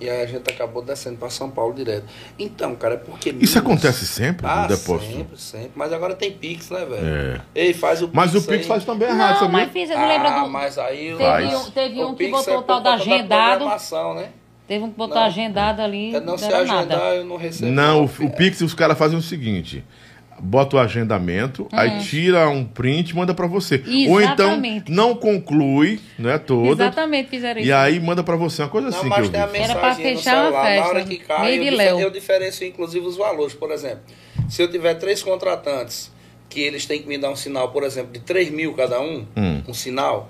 E aí a gente acabou descendo para São Paulo direto. Então, cara, é porque. Isso Minas- acontece sempre, Ah, no depósito? sempre, sempre. Mas agora tem Pix, né, velho? É. Ei, faz o Pix. Mas o Pix aí. faz também errado, Não, sabia? mas fiz, não lembra Ah, do... mas aí. Faz. Teve um, teve um que botou é o tal da agendado. né? Teve um que botou Não. agendado ali. É não se era agendar, nada. eu não recebo. Não, o, o Pix os caras fazem o seguinte: bota o agendamento, aí tira um print e manda pra você. Ou então Hum. Exatamente. não conclui, né, toda. Exatamente, fizeram isso. E aí manda pra você uma coisa Não, assim que mas eu tem a vi. Era mensagem no fechar uma celular. Na hora festa, que cai, meio eu, eu diferencio inclusive os valores. Por exemplo, se eu tiver três contratantes que eles têm que me dar um sinal, por exemplo, de 3 mil cada um, Hum. um sinal,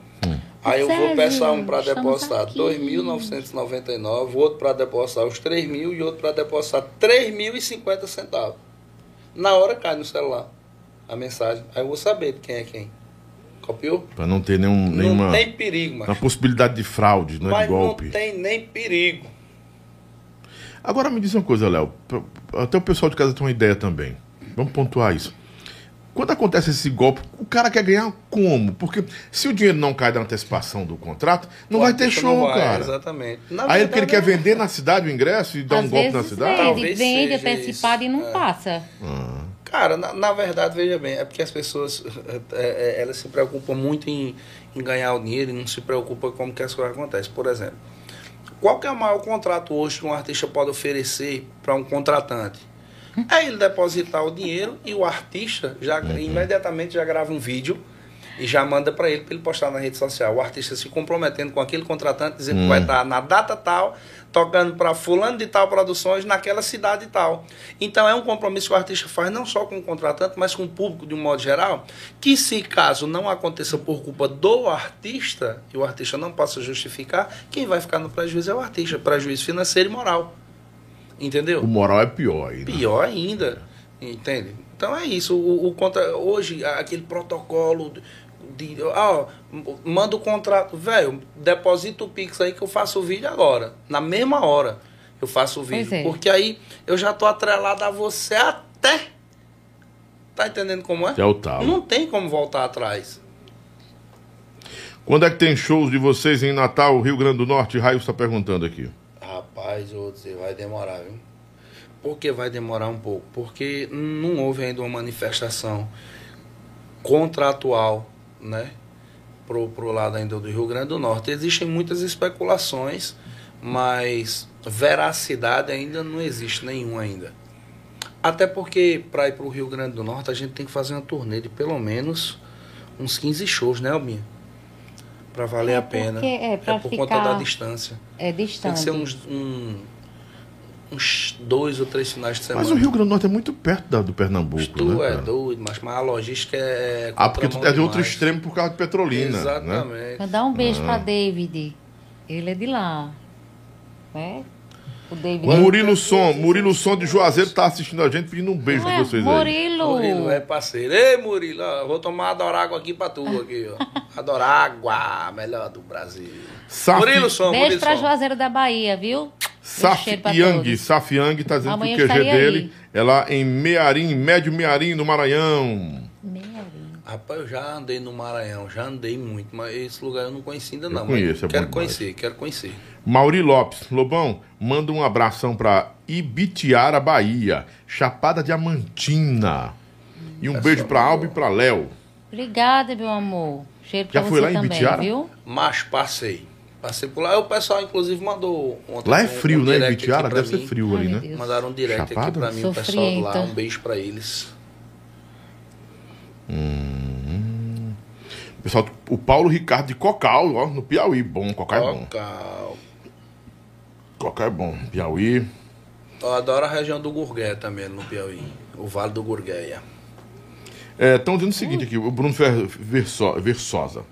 aí eu vou Sérgio, peçar um para depositar aqui. 2.999, outro para depositar os 3 mil e outro para depositar 3.050 centavos. Na hora cai no celular a mensagem. Aí eu vou saber de quem é quem. Copiou? Pra não ter nenhum, nenhuma Não tem perigo, uma mas, possibilidade de fraude, né, de mas não golpe. tem nem perigo. Agora me diz uma coisa, Léo. Até o pessoal de casa tem uma ideia também. Vamos pontuar isso. Quando acontece esse golpe, o cara quer ganhar como? Porque se o dinheiro não cai da antecipação do contrato, não O vai ter show, não vai, cara. Exatamente. Na Aí ele, que ele verdade, quer vender na cidade o ingresso e dar um golpe na cidade? vende, Talvez vende antecipado isso. e não É. passa. Cara, na, na verdade, veja bem, é porque as pessoas é, é, elas se preocupam muito em, em ganhar o dinheiro e não se preocupam como que as coisas acontecem. Por exemplo, qual que é o maior contrato hoje que um artista pode oferecer para um contratante? É ele depositar o dinheiro e o artista já imediatamente já grava um vídeo e já manda para ele para ele postar na rede social. O artista se comprometendo com aquele contratante, dizendo que vai estar na data tal, tocando para fulano de tal produções naquela cidade tal. Então é um compromisso que o artista faz não só com o contratante, mas com o público de um modo geral, que se caso não aconteça por culpa do artista, e o artista não possa justificar, quem vai ficar no prejuízo é o artista, prejuízo financeiro e moral. Entendeu? O moral é pior né? Pior ainda, entende? Então é isso. O, o contra, hoje, aquele protocolo de. Ó, manda o contrato. Velho, deposita o Pix aí que eu faço o vídeo agora. Na mesma hora eu faço o vídeo. É. Porque aí eu já tô atrelado a você até. Tá entendendo como é? Até o talo. Não tem como voltar atrás. Quando é que tem shows de vocês em Natal, Rio Grande do Norte? Raio está perguntando aqui. Vou dizer, vai demorar, viu? Por que vai demorar um pouco? Porque não houve ainda uma manifestação contratual, né? Pro, pro lado ainda do Rio Grande do Norte. Existem muitas especulações, mas veracidade ainda não existe nenhuma ainda. Até porque para ir pro Rio Grande do Norte a gente tem que fazer uma turnê de pelo menos uns 15 shows, né, Albinha? Pra valer É a pena. porque- é, pra por conta da distância. É Tem que ser uns, um, uns dois ou três finais de semana. Mas o Rio Grande do Norte é muito perto da- do Pernambuco, Tu né? é cara? doido, mas, mas a logística é. Ah, porque tu é de outro extremo por causa de Petrolina. Né? Exatamente. Mandar um beijo Ah. pra David. Ele é de lá. Né? O David. Murilo Som, Murilo Som de Juazeiro tá assistindo a gente pedindo um beijo Ué, pra vocês aí. Murilo. Murilo é parceiro. Ei, Murilo, ó, vou tomar Adorágua aqui pra tu, aqui, ó. Adorágua, melhor do Brasil. Saf- Murilo Som, Beijo Murilo pra Som. Juazeiro da Bahia, viu? Saf cheiro pra Yang, todos. Saf Yang tá dizendo Amanhã que o QG dele aí. é lá em Mearim, Médio Mearim, no Maranhão. Rapaz, eu já andei no Maranhão, já andei muito, mas esse lugar eu não conheci ainda não. conheço, é quero demais. conhecer, quero conhecer. Mauri Lopes, Lobão, manda um abração pra Ibitiara, Bahia, Chapada Diamantina. E um beijo pra Alba e pra Léo. Obrigada, meu amor. Cheiro Já foi lá em também, Bitiara? viu? Mas passei. Passei por lá. O pessoal, inclusive, mandou ontem Lá é frio, um né? Ibitiara deve ser mim. frio ali, Ai, né? meu Deus. Mandaram um direct Chapada? aqui pra mim, o pessoal lá. Sofrienta. Um beijo pra eles. Pessoal, o Paulo Ricardo de Cocal, ó, no Piauí. Bom, Cocal é bom. Cocal. Cocal é bom. Piauí. Eu adoro a região do Gurgué também, no Piauí. O Vale do Gurgueia. Estão dizendo o seguinte aqui, o Bruno Ver- Verso- Versosa.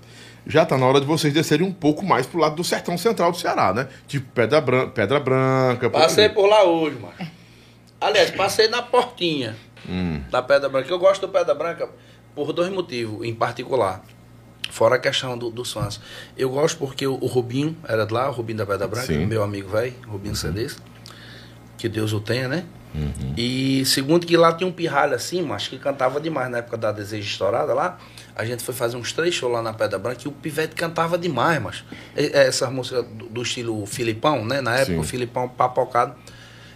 Já tá na hora de vocês descerem um pouco mais pro lado do sertão central do Ceará, né? Tipo Pedra, Bran Pedra Branca. por Passei ali. por lá hoje, mano. Aliás, passei na portinha Hum. da Pedra Branca. Eu gosto do Pedra Branca por dois motivos, em particular. Fora a questão do- dos fãs. Eu gosto porque o, o Rubinho era de lá, o Rubinho da Pedra Branca, Sim. meu amigo velho, Rubinho Cedes. Que Deus o tenha, né? Uhum. E segundo que lá tinha um pirralho assim, mas que cantava demais na época da Desejo Estourada lá. A gente foi fazer uns três shows lá na Pedra Branca e o Pivete cantava demais, mas Essa música do, do estilo Filipão, né? Na época Sim. o Filipão papocado.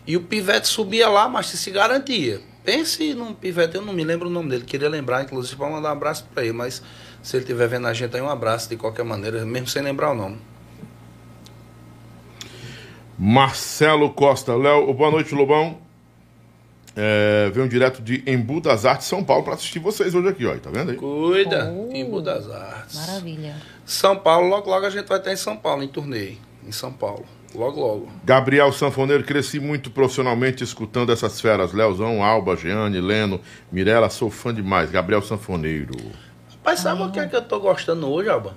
E o Pivete subia lá, mas se garantia. Pense num Pivete, eu não me lembro o nome dele, queria lembrar, inclusive, para mandar um abraço para ele, mas se ele estiver vendo a gente aí, um abraço de qualquer maneira, mesmo sem lembrar o nome. Marcelo Costa. Léo, boa noite, Lobão. É, venho direto de Embu das Artes, São Paulo, para assistir vocês hoje aqui, ó. Tá vendo aí? Cuida, Oh. Embu das Artes. Maravilha. São Paulo, logo logo a gente vai estar em São Paulo, em turnê. Em São Paulo. Logo, logo. Gabriel Sanfoneiro, cresci muito profissionalmente escutando essas feras. Leozão, Alba, Jeane, Leno, Mirella, sou fã demais. Gabriel Sanfoneiro. Mas sabe o que é que eu tô gostando hoje, Alba?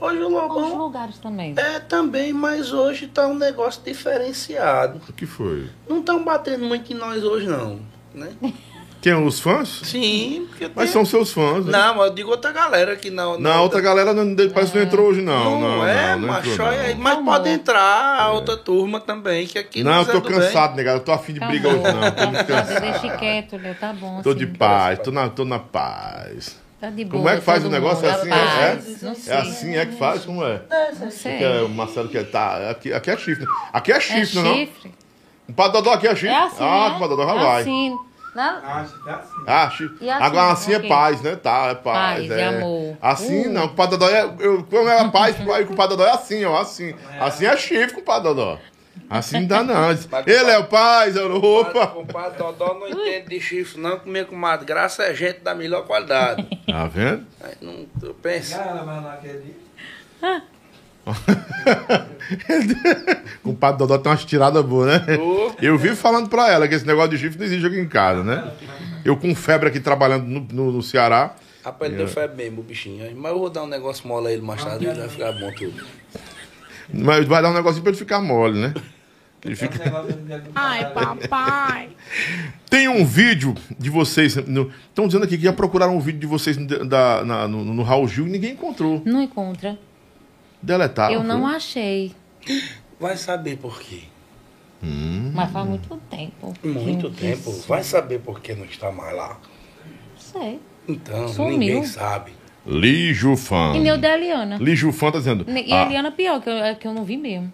Hoje o Outros Lobão lugares também. é também, mas hoje tá um negócio diferenciado. O que foi? Não estão batendo muito em nós hoje, não. Né? Quem? Os fãs? Sim, porque Mas tem- são seus fãs, né? Não, mas eu digo outra galera que não. Na outra galera não, parece que não entrou hoje, não. Não, Não, é, não, não macho, entrou, aí, não. mas Calma. pode entrar a outra turma também, que aqui Não, eu nós é tô do bem. cansado, negado. Eu tô afim de briga hoje, não. Tô Tá, descansado. deixa quieto, Léo. Tá bom. Tô assim. de paz, tô na, tô na paz. Tá de boa. Como é que faz o todo negócio? mundo. É assim, é? É sei. assim, é que faz? Como é? Não sei. Que é, o Marcelo quer. Tá, aqui, aqui é chifre. né? Aqui é É chifre, não? chifre? O Padodó aqui é chifre? É assim, ah, né? o Padodó já É vai. assim. Não? Ah, chifre. E assim, Agora assim é paz, né? Tá, é paz. Paz, é. é amor. Assim Uh. não, o Padodó é. Eu, como é paz, o Padodó é assim, ó. Assim. Assim é chifre com o Padodó. Assim não dá, não. Ele é o paz, eu Compadre, opa. compadre Dodó não entende de chifre, não, que minha comadre. Graça é gente da melhor qualidade. Tá vendo? Aí não, eu penso. Com o Padre Dodó tem umas tiradas boas, né? Eu vivo falando pra ela que esse negócio de chifre não existe aqui em casa, né? Eu com febre aqui trabalhando no, no- no Ceará. Rapaz, ele deu febre mesmo, o bichinho. Mas eu vou dar um negócio mole a ele mais tarde, ele vai ficar bom tudo. Mas vai dar um negocinho pra ele ficar mole, né? Ele fica... Ai, papai. Tem um vídeo de vocês. Estão dizendo aqui que já procuraram um vídeo de vocês no, da- na- no, no Raul Gil e ninguém encontrou. Não encontra. Deletaram. Eu não foi? achei. Vai saber por quê. Mas faz muito tempo. Muito tempo. isso- Vai saber por que não está mais lá. Sei. Então, Sumiu. ninguém sabe. Liju Fã. E nem o da Eliana. Liju Fã tá dizendo. E a ah, Eliana pior, que eu, é que eu não vi mesmo.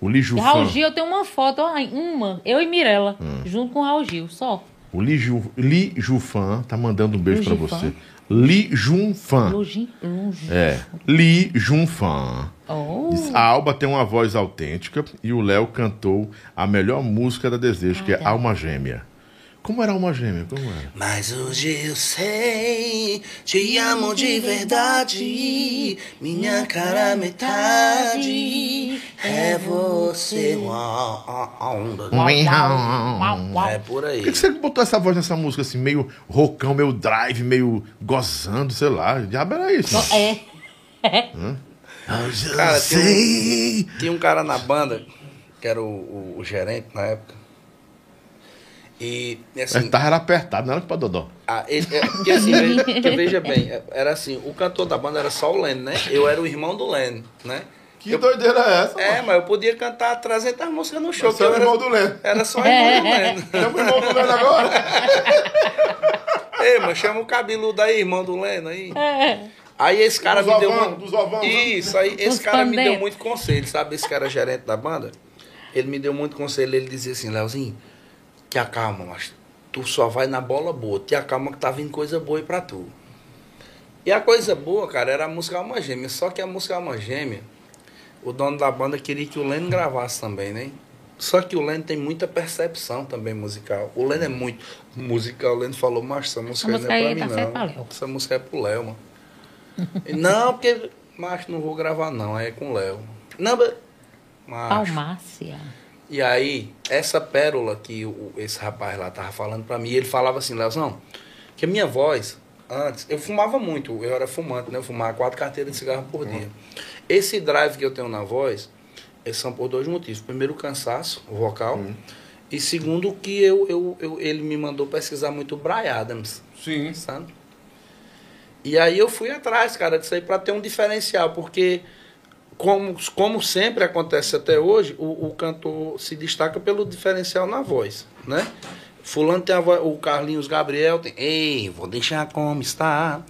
o Liju Raul. Gil, eu tenho uma foto, ó, uma, eu e Mirella, Hum. junto com o Raul Gil, só. O Liju, Liju Fã tá mandando um beijo Fã? você. Li Jun Fã. Lujin, Lujin. É. Li Jun Fã. Oh, A Alba tem uma voz autêntica e o Léo cantou a melhor música da Desejo, que é Olha. Alma Gêmea. Como era uma gêmea? Como era? Mas hoje eu sei, te amo de verdade. Minha cara metade é você. É por Por aí. que, que você botou essa voz nessa música assim, meio rocão, meio drive, meio gozando, sei lá? Diabo era isso? É. Hoje eu Cara, tem um- sei. Tinha um cara na banda, que era o, o- o gerente na época. E assim. Mas tava era apertado, não era pra Dodó. Ah, ele, é, porque assim, veja, porque veja bem, é, era assim, o cantor da banda era só o Len, né? Eu era o irmão do Len, né? Que doideira é essa? É, mas eu podia cantar 300 músicas no show. Você é o eu irmão era, do Leno. Era só irmão do Len. Chama o irmão do Leno agora. Ei, mas chama o cabeludo aí, irmão do Leno aí. Aí esse cara Dos me deu ovão, muito... dos ovão, Isso, aí esse Dos cara me deu pandeiros. muito conselho, sabe? Esse cara gerente da banda, ele me deu muito conselho, ele dizia assim, Leozinho, te acalma, mas tu só vai na bola boa, te acalma que tá vindo coisa boa aí pra tu. E a coisa boa, cara, era a música Alma Gêmea, só que a música Alma Gêmea, o dono da banda queria que o Leno gravasse também, né? Só que o Leno tem muita percepção também musical. O Leno é muito musical. O Leno falou, mas essa música, música não é pra mim, não. Léo." Essa música é pro Léo, mano. E, não, porque, macho, não vou gravar não, aí é com o Léo. Não, mas... Palmácia. E aí, essa pérola que o, esse rapaz lá tava falando pra mim, ele falava assim, Leozão, que a minha voz, antes, eu fumava muito, eu era fumante, né? Eu fumava quatro carteiras de cigarro por dia. Esse drive que eu tenho na voz, eles são por dois motivos. Primeiro, o cansaço vocal. E segundo, que eu, eu, eu- ele me mandou pesquisar muito o Brian Adams. Sim. Sabe? E aí eu fui atrás, cara, disso aí pra ter um diferencial, porque como, como sempre acontece até hoje, o, o cantor se destaca pelo diferencial na voz, né? Fulano tem a voz, o Carlinhos Gabriel tem, ei, vou deixar como está.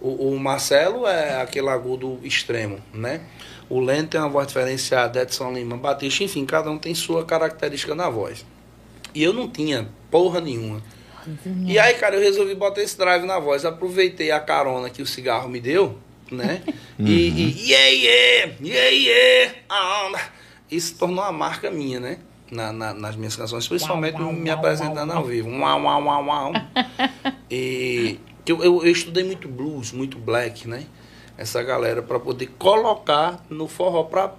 O, o Marcelo é aquele agudo extremo, né? O Leno tem uma voz diferenciada, Edson Lima, Batista, enfim, cada um tem sua característica na voz. E eu não tinha porra nenhuma. E aí, cara, eu resolvi botar esse drive na voz. Aproveitei a carona que o cigarro me deu, né? E, e yeah, yeah, yeah, yeah, ah, isso tornou uma marca minha, né? Na, na- nas minhas canções, principalmente Uau, uau, me apresentando uau, ao vivo. Uau, uau, uau, uau. E eu, eu, eu estudei muito blues, muito black, né? Essa galera para poder colocar no forró para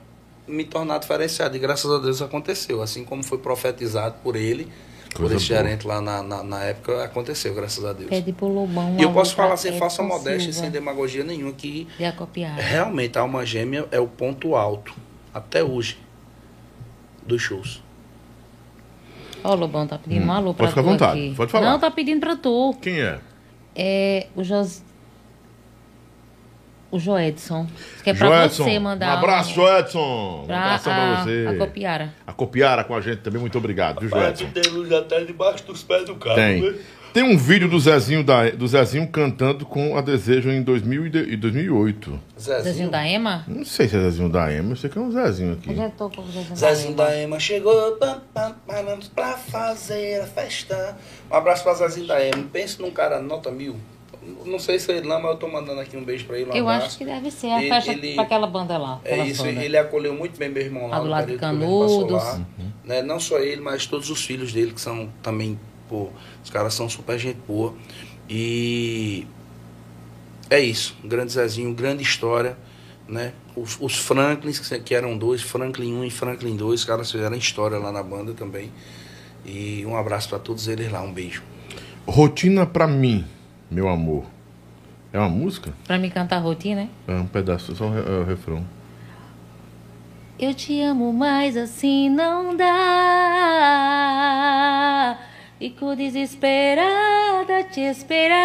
me tornar diferenciado. E graças a Deus aconteceu. Assim como foi profetizado por ele, Coisa boa. gerente lá na, na, na época, aconteceu, graças a Deus. Pede pro Lobão. E eu posso falar sem Edson falsa modéstia, sem demagogia nenhuma, que realmente a alma gêmea é o ponto alto, até hoje, dos shows. Ó, o Lobão tá pedindo um alô pra Pode ficar à vontade, aqui. pode falar. Não, tá pedindo pra tu. Quem é? É o Jos... O Joedson. Que é pra Joedson. você mandar. Um abraço, um... Joedson. Um Pra, abração pra a, você. a Copiara. A Copiara com a gente também, muito obrigado, viu, Joedson? tem luz até debaixo dos pés do carro. Tem. Tem um vídeo do Zezinho, da, do Zezinho cantando com a Desejo em 2000 e de- e 2008. Zezinho Zezinho, da Ema? Não sei se é Zezinho da Ema, eu sei que é um Zezinho aqui. Eu já tô com o Zezinho, Zezinho da da Ema. Ema chegou pam, pam, pam, pra fazer a festa. Um abraço pra Zezinho da Ema. Pensa num cara nota mil. Não sei se ele não, mas eu tô mandando aqui um beijo pra ele. Um Eu abraço. acho que deve ser a Ele- festa ele- pra aquela banda lá. É isso, banda. ele acolheu muito bem meu irmão lá. Lá do no lado de período que o Leno passou Canudos. lá, Né? Não só ele, mas todos os filhos dele, que são também, pô, os caras são super gente boa. E é isso, um grande Zezinho, grande história, né? Os, os Franklins, que, eram dois, Franklin 1 e Franklin 2, os caras fizeram história lá na banda também. E um abraço pra todos eles lá, um beijo. Rotina pra mim, meu amor. É uma música? Pra me cantar rotina, né? É um pedaço, só o é o refrão. Eu te amo, mas assim não dá. Fico desesperada te esperar.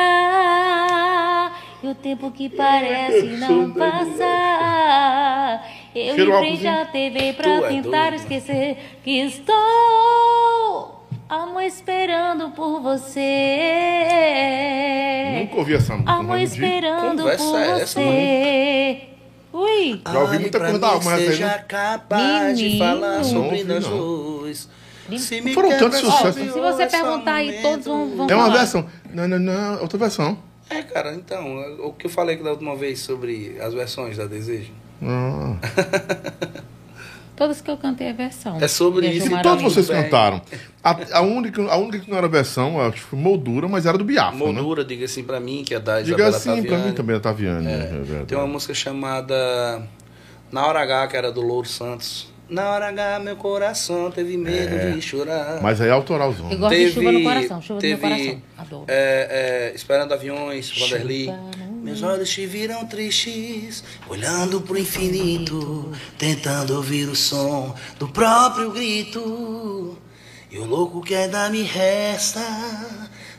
E o tempo que parece não passar. Eu Cheiro em álcoolzinho. frente à TV Tu pra é tentar doido. esquecer que estou. Amor esperando por você. Nunca ouvi essa música. Digo. esperando por é essa, você. Ui. Já ouvi muita coisa da alma, mas aí seja capaz de falar Não sobre nós dois. Se me Foram tantos sucessos. Se você perguntar aí, todos vão, vão É uma falar. versão. Não, não, não, outra versão. É, cara, então, o que eu falei da última vez sobre as versões da Desejo. Ah. Todas que eu cantei é versão. É sobre isso. E todos vocês bem. cantaram. A, a única, a única que não era versão, acho que foi Moldura, mas era do Biafra, né? Moldura, diga assim pra mim, que é da Diga Isabela assim, pra Taviani. mim também é Taviane. É, verdade. Tem uma música chamada Na Hora H, que era do Louro Santos. Na hora H, meu coração teve medo de chorar. Mas aí é autoralzão. Eu gosto de chuva no coração, chuva teve, no meu coração. Adoro. É, é, Esperando Aviões, Vanderly. no Meus olhos te viram tristes, olhando pro infinito, tentando ouvir o som do próprio grito. E o louco que ainda me resta,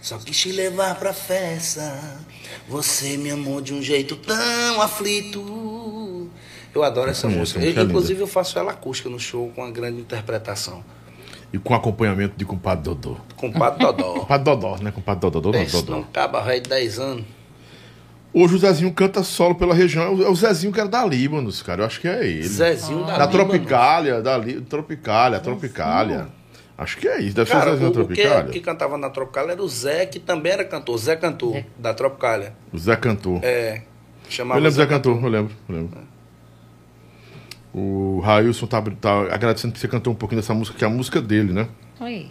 só quis te levar pra festa. Você me amou de um jeito tão aflito. Eu adoro essa música. música é Eu, inclusive, eu faço ela acústica no show com uma grande interpretação. E com acompanhamento de compadre Dodô. Com o Padre Dodó. Compadre Dodó, né? Compadre Dodô, Dodô, Dodô. num caba velho de 10 anos. Hoje o Zezinho canta solo pela região. É o- é Zezinho que era da Líbanos, cara. Eu acho que é ele. Zezinho da Da Líbanos. Tropicália, da Li... Tropicália, Tropicália. Acho que é isso. Deve Cara, ser o Zezinho da que, Tropicália. o que cantava na Tropicália era o Zé, que também era cantor. Zé Cantor, Zé. da Tropicália. O Zé cantou. É. Chamava eu lembro do Zé Cantor, eu lembro, eu lembro. O Railson tá, tá agradecendo que você cantou um pouquinho dessa música, que é a música dele, né? Oi.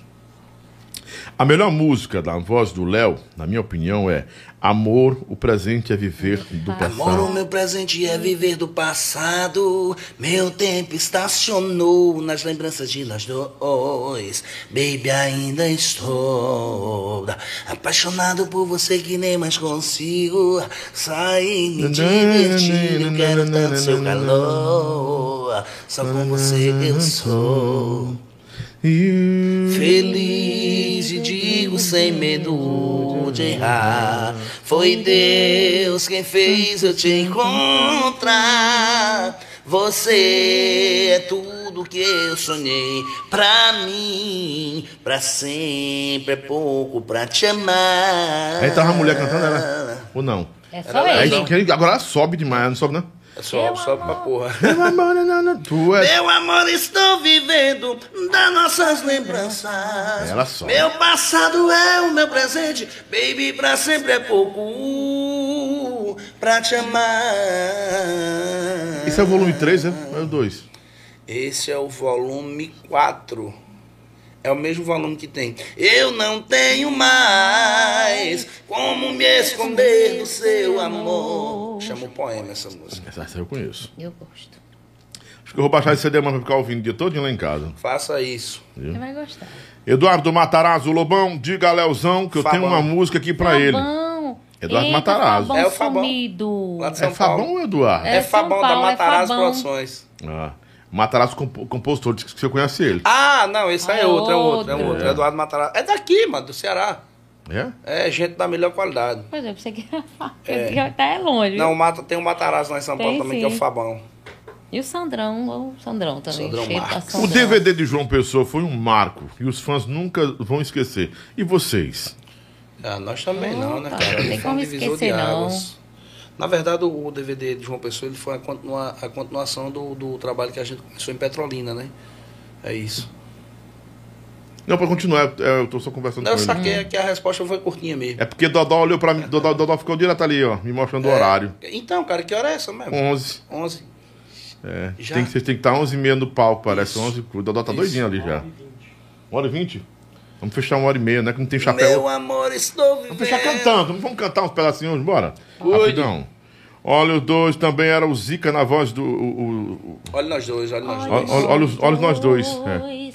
A melhor música da voz do Léo, na minha opinião, é Amor, o presente é viver do Amor, o passado. meu presente é viver do passado. Meu tempo estacionou nas lembranças de nós dois. Baby, ainda estou apaixonado por você que nem mais consigo sair me divertindo. Quero tanto seu calor. Só com você eu sou. Feliz e digo sem medo de errar. Foi Deus quem fez eu te encontrar. Você é tudo que eu sonhei pra mim. Pra sempre é pouco pra te amar. Aí tava a mulher cantando, era? Ou não? É só É ele. que ele- agora ela sobe demais, não sobe, não? Sobe, sobe pra porra. Tu é. Meu amor, estou vivendo das nossas lembranças. Ela sobe. Meu passado é o meu presente, baby, pra sempre é pouco pra te amar. Esse é o volume 3, né? É o 2. Esse é o volume 4. É o mesmo volume que tem. Eu não tenho mais como me esconder do seu amor. Chama o poema essa música. Essa eu conheço. Eu gosto. Acho que eu vou baixar esse CD pra ficar ouvindo o dia todo lá em casa. Faça isso. Você vai gostar. Eduardo Matarazzo Lobão, diga a Leozão que eu Fabão. tenho uma música aqui pra ele. Fabão. Eduardo Eita, Matarazzo. Fabão É o Fabão. sumido. Lá de É São Fabão Paulo. ou Eduardo? É, É Fabão da Paulo, é Matarazzo Fabão. Produções. Ah, Matarazzo, compo- compositor, disse que você conhece ele. Ah, não, esse aí Ah, é outro, é outro, é outro. outro. É. Eduardo Matarazzo. É daqui, mano, do Ceará. É? É gente da melhor qualidade. Pois é, você que é. até é longe. Não, o Mata, tem um Matarazzo lá em São Paulo Tem, também, que é o sim. Fabão. E o Sandrão, o Sandrão também. Sandrão Marcos. O Sandrão. DVD de João Pessoa foi um marco e os fãs nunca vão esquecer. E vocês? Ah, nós também Não, não, né, tá, cara? não tem como esquecer, não. águas. Na verdade, o DVD de João Pessoa ele foi a, continua- a continuação do, do trabalho que a gente começou em Petrolina, né? É isso. Não, pra continuar, é, eu tô só conversando Não, eu com ele. saquei que a resposta foi curtinha mesmo. É porque Dodó olhou pra mim, Dodó, Dodó ficou direto ali, ó, me mostrando o horário. Então, cara, que hora é essa mesmo? 11. 11. É, Já? tem que, vocês tem que estar 11 e meia no palco, parece Isso. 11. O Dodó tá Isso. doidinho ali já. 1 hora e 20? Vamos fechar uma hora e meia, né? Que não tem chapéu. Meu amor, estou vivendo. Vamos fechar cantando, vamos cantar uns pedacinhos, bora? Cuide. Rapidão. Olha os dois, também era o Zica na voz do. o- o- Olha nós dois, olha nós Olha, dois. olha, olha os, olha nós dois. é.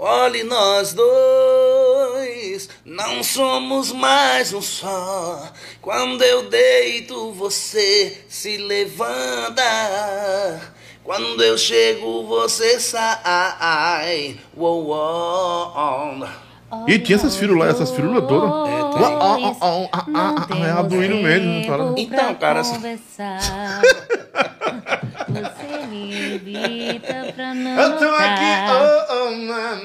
Olhe nós dois, não somos mais um só. Quando eu deito, você se levanta. Quando eu chego, você sai. Uou, uou. E tinha essas firulas, essas firulas todas. É, tem. Ah, ah, ah, ah, ah, ah, ah, É a do hino mesmo. né, cara? Então, cara. Você me evita pra não Eu tô aqui. oh, oh, man.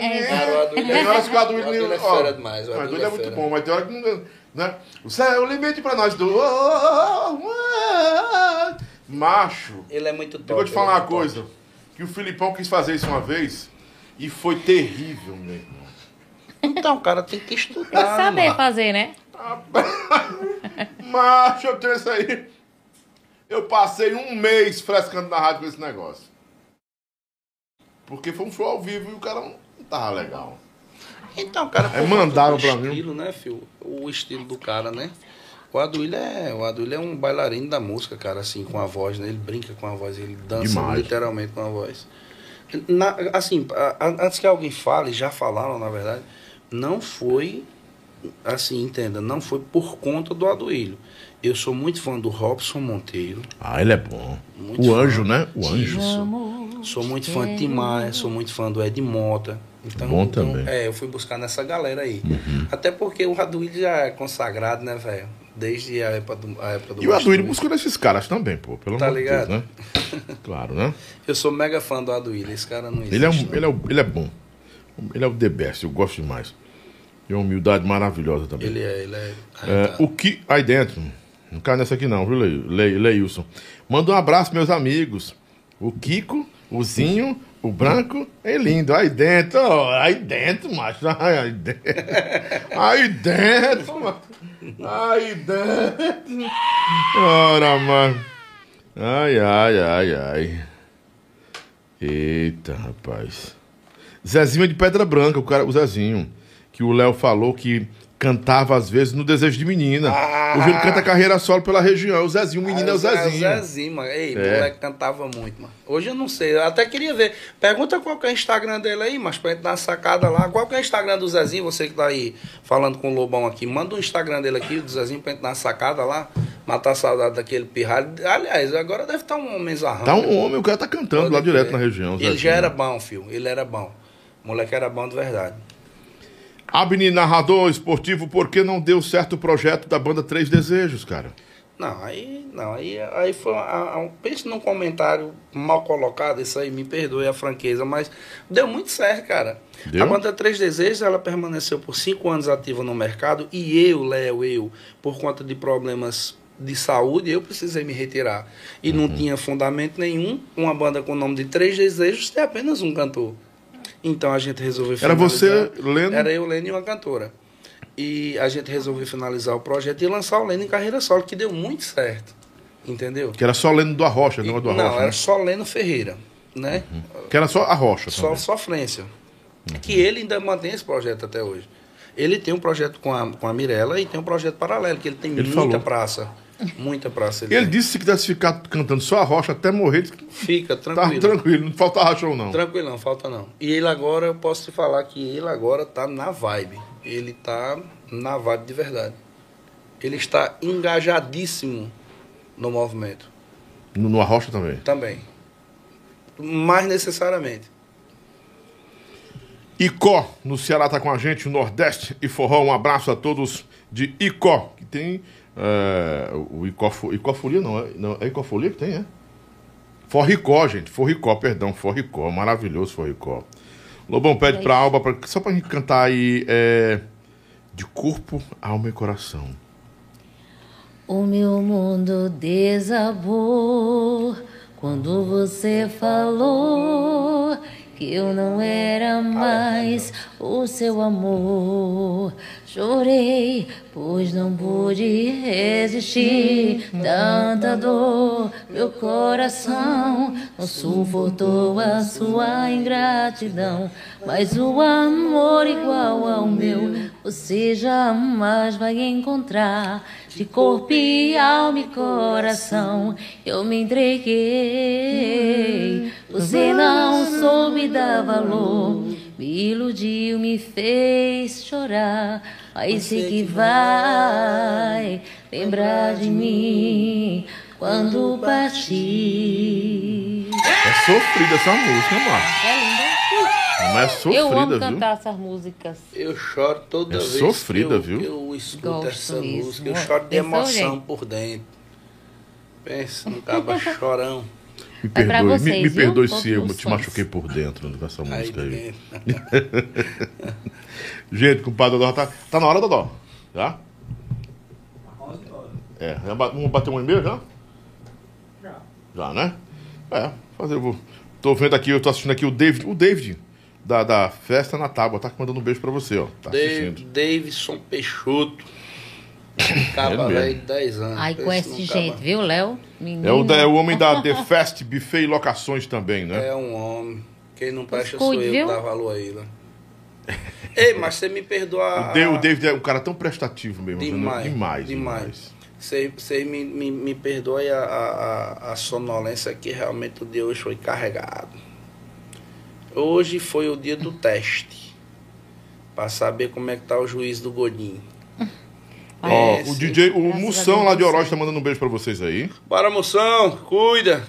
É, Cara, o Aduílio Tem horas que o o Aduílio. Aduílio é fera demais, o o Aduílio Aduílio é é muito bom, mas tem hora que não. Né? O céu é o limite pra nós dois. Macho. Ele é muito top. Eu vou te falar é uma coisa. Que o Filipão quis fazer isso uma vez e foi terrível, meu irmão. top. Então, cara, tem que Tem estudar. que saber mano. fazer, né? Macho, eu tenho isso aí. Eu passei um mês frescando na rádio com esse negócio. Porque foi um show ao vivo e o cara não tava legal. Então, cara, por mandaram pra mim. estilo, né, filho? O estilo do cara, né? O Aduílio é, o Aduílio é um bailarino da música, cara, assim, com a voz, né? Ele brinca com a voz, ele dança Demais. literalmente com a voz. Na- assim, a- a- antes que alguém fale, já falaram, na verdade, não foi, assim, entenda, não foi por conta do Aduílio. Eu sou muito fã do Robson Monteiro. Ah, ele é bom. Muito o fã. anjo, né? O anjo. Sou muito fã de Tim Maia, sou muito fã do Ed Mota. Então, Bom então, também. Uhum. É, eu fui buscar nessa galera aí. Até porque o Raduílio já é consagrado, né, velho? Desde a época do, a época do E o Bastão. buscou nesses caras também, pô. Pelo Tá amor de Deus, ligado? né? Claro, né? Eu sou mega fã do Aduílio, esse cara não existe. Ele é, um, ele, é, o- ele é bom. Ele é o The Best, eu gosto demais. Tem uma humildade maravilhosa também. Ele é, ele é. É, o que. Aí dentro. Não cai nessa aqui não, viu, Le- Le- Leilson? Manda um abraço, meus amigos. O Kiko, o Zinho, o Branco é lindo. Aí dentro, ó, aí dentro, macho. Aí dentro. Aí dentro, macho. Aí dentro. Ora, mano. Ai, ai, ai, ai. Eita, rapaz. Zezinho é de Pedra Branca, o, cara, o Zezinho. Que o Léo falou que cantava às vezes no Desejo de Menina. Hoje ele canta carreira solo pela região. O Zezinho, o menino é o Zezinho. É o Zezinho, mano. Ei, É. moleque cantava muito, mano. Hoje eu não sei, eu até queria ver. Pergunta qual que é o Instagram dele aí, mas pra gente dar uma sacada lá. Qual que é o Instagram do Zezinho? Você que tá aí falando com o Lobão aqui, manda o Instagram dele aqui, do Zezinho, pra gente dar uma sacada lá. Matar a saudade daquele pirralho. Aliás, agora deve estar um homem zarrão. Tá um homem, o cara tá cantando Pode lá crer. direto na região. Ele já era bom, filho. Ele era bom. O moleque era bom de verdade. Abni, narrador esportivo, por que não deu certo o projeto da banda Três Desejos, cara? Não, aí não, aí, aí foi a, a, um- pense num comentário mal colocado, isso aí me perdoe a franqueza, mas deu muito certo, cara. Deu? A banda Três Desejos, ela permaneceu por cinco anos ativa no mercado e eu, Léo, eu, por conta de problemas de saúde, eu precisei me retirar. E Uhum. não tinha fundamento nenhum, uma banda com o nome de Três Desejos ter apenas um cantor. Então a gente resolveu Era você, Leno? Era eu, Leno e uma cantora. E a gente resolveu finalizar o projeto e lançar o Leno em carreira solo, que deu muito certo. Entendeu? Que era só Leno do Arrocha, não é do Não, Arrocha, era né? só Leno Ferreira, né? Que era só a Rocha Só também. sofrência. Que ele ainda mantém esse projeto até hoje. Ele tem um projeto com a, com a Mirella e tem um projeto paralelo, que ele tem Ele muita falou. praça. Muita praça. Ele tem. disse que se ficar cantando só a Rocha até morrer, Fica tá tranquilo. tranquilo, não faltava show não. Tranquilo, não, falta não. E ele agora, eu posso te falar que ele agora tá na vibe. Ele tá na vibe de verdade. Ele está engajadíssimo no movimento. No, no Arrocha também. Também. Mais necessariamente. Icó, no Ceará tá com a gente, o Nordeste e Forró. Um abraço a todos de Icó, que tem é, o Icó, Fo- Icó Folia, não é, não, é Icó Folia que tem, é? Forricó, gente, Forricó, perdão, Forricó, maravilhoso Forricó. Lobão pede pra Alba, pra, só pra gente cantar aí, é, de corpo, alma e coração. O meu mundo desabou quando você falou que eu não era mais o seu amor. Chorei, pois não pude resistir. Tanta dor, meu coração não suportou a sua ingratidão. Mas o amor igual ao meu, você jamais vai encontrar. De corpo e alma e coração, eu me entreguei. Você não soube dar valor, me iludiu, me fez chorar. Aí sei que vai lembrar de mim quando partir. É sofrida essa música, Márcio. É linda. Mas é Eu amo sofrida, viu? cantar essas músicas. Eu choro toda É vez sofrida, que eu, viu? eu escuto Gosto essa mesmo. música. Eu choro de Pensou, emoção gente? por dentro. Pensa no caba chorão. Me É pra perdoe, me, vocês, me viu? perdoe se eu te machuquei por dentro com essa música aí. Gente, compadre Dodó, tá, tá na hora, Dodó? Já? É, vamos bater um e-mail já? Já. Já, né? É, fazer, eu vou. Tô vendo aqui, eu tô assistindo aqui o David, o David, da, da Festa na Tábua, tá mandando um beijo pra você, ó. Tá Dave-. Davidson Peixoto. Caba velho de 10 anos. Pensa conhece gente, viu, Léo? É o, é o homem da The Fest Buffet e Locações também, né? É um homem. Quem não presta Cuide, sou eu viu? que dá valor a ele. Ei, mas você me perdoa. O Dave, o David é um cara tão prestativo mesmo. Demais, demais. demais. demais. Você, você me, me, me perdoe a, a, a- a sonolência que realmente o dia hoje foi carregado. Hoje foi o dia do teste. Pra saber como é que tá o juiz do Godinho. Ó, É, o. DJ, o Graças Moção lá de Oroz certo. tá mandando um beijo pra vocês aí. Bora, moção, cuida.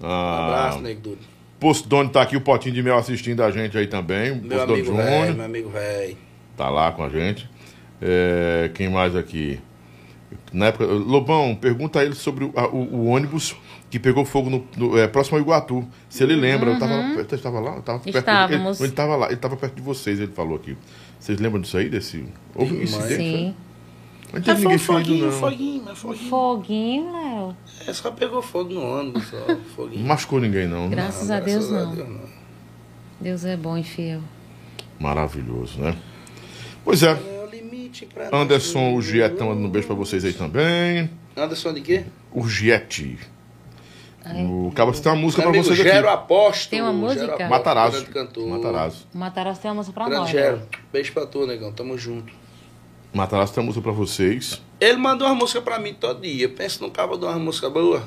Um Ah, abraço, Nego Dudu. Postone tá aqui, o Potinho de Mel assistindo a gente aí também. O Meu Postone amigo velho, meu amigo velho. tá lá com a gente. É, quem mais aqui? Na época, Lobão, pergunta a ele sobre o, a- o- o ônibus que pegou fogo no, no- é, próximo ao Iguatu. Se ele lembra, eu tava, eu estava lá, eu tava perto Uhum. Estávamos. Ele, ele tava lá, ele tava perto de vocês, ele falou aqui. Vocês lembram disso aí? Desse, houve um incidente? Sim. Não teve ninguém ferido, foguinho, não. foguinho, mas foguinho. Foguinho, Léo. É, só pegou fogo no ônibus, só. Não Foguinho. machucou ninguém, não. Graças a Deus, Graças a não. Deus, não. Deus é bom e fiel. Maravilhoso, né? Pois é. É Anderson. Giet tá mandando um beijo pra vocês aí também. Anderson de quê? O Giet. O Cabo tem uma música amigo vocês Gero aqui. Apóstolo. Tem uma Gero música? Matarazzo. Matarazzo. O Matarazzo tem uma música pra Grande nós. Gero. Beijo pra tu, negão. Tamo junto. Matarazzo tem uma música pra vocês. Ele mandou uma música pra mim todo dia. Pensa no cabo de uma música boa.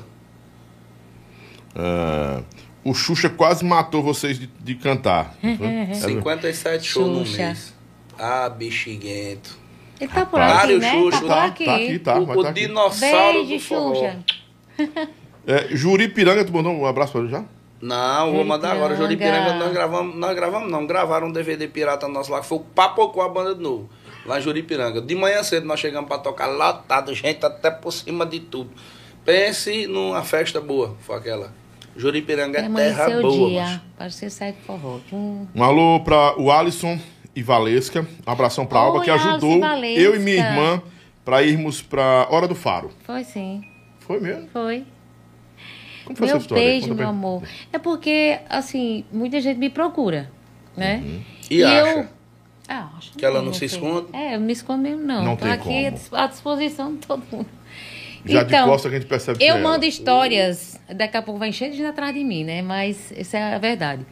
Ah, o Xuxa quase matou vocês de, de cantar. Era- 57 shows no Xuxa. mês. Ah, bexiguento. Ele tá por Rapaz. aqui, né? Xuxa, tá tá, aqui. tá aqui, tá. o o tá aqui. dinossauro Beijo, do forró. Xuxa. É, Juripiranga, tu mandou um abraço pra ele já? Não, vou mandar agora. Juripiranga. Juripiranga nós gravamos, nós gravamos não, gravaram um DVD pirata nosso lá, que foi o Papocou a banda de novo. Lá em Juripiranga. De manhã cedo nós chegamos pra tocar lotado, gente até por cima de tudo. Pense numa festa boa, foi aquela. Juripiranga é terra boa, dia. forró. Hum. Um alô pra o Alisson e Valesca. Um abração pra Alba, que ajudou e eu e minha irmã pra irmos pra Hora do Faro. Foi sim. Foi mesmo? Foi. Como foi Meu essa história? beijo, Conta meu amor. É porque, assim, muita gente me procura, né? Uhum. E acha? Ah, acho Que ela não se esconde? É, eu não me escondo mesmo, não. Não Tô tem aqui como. à dis- à disposição de todo mundo. Já de Então, costa que a gente percebe que Eu é mando ela. histórias, daqui a pouco vai encher de gente atrás de mim, né? Mas isso é a verdade.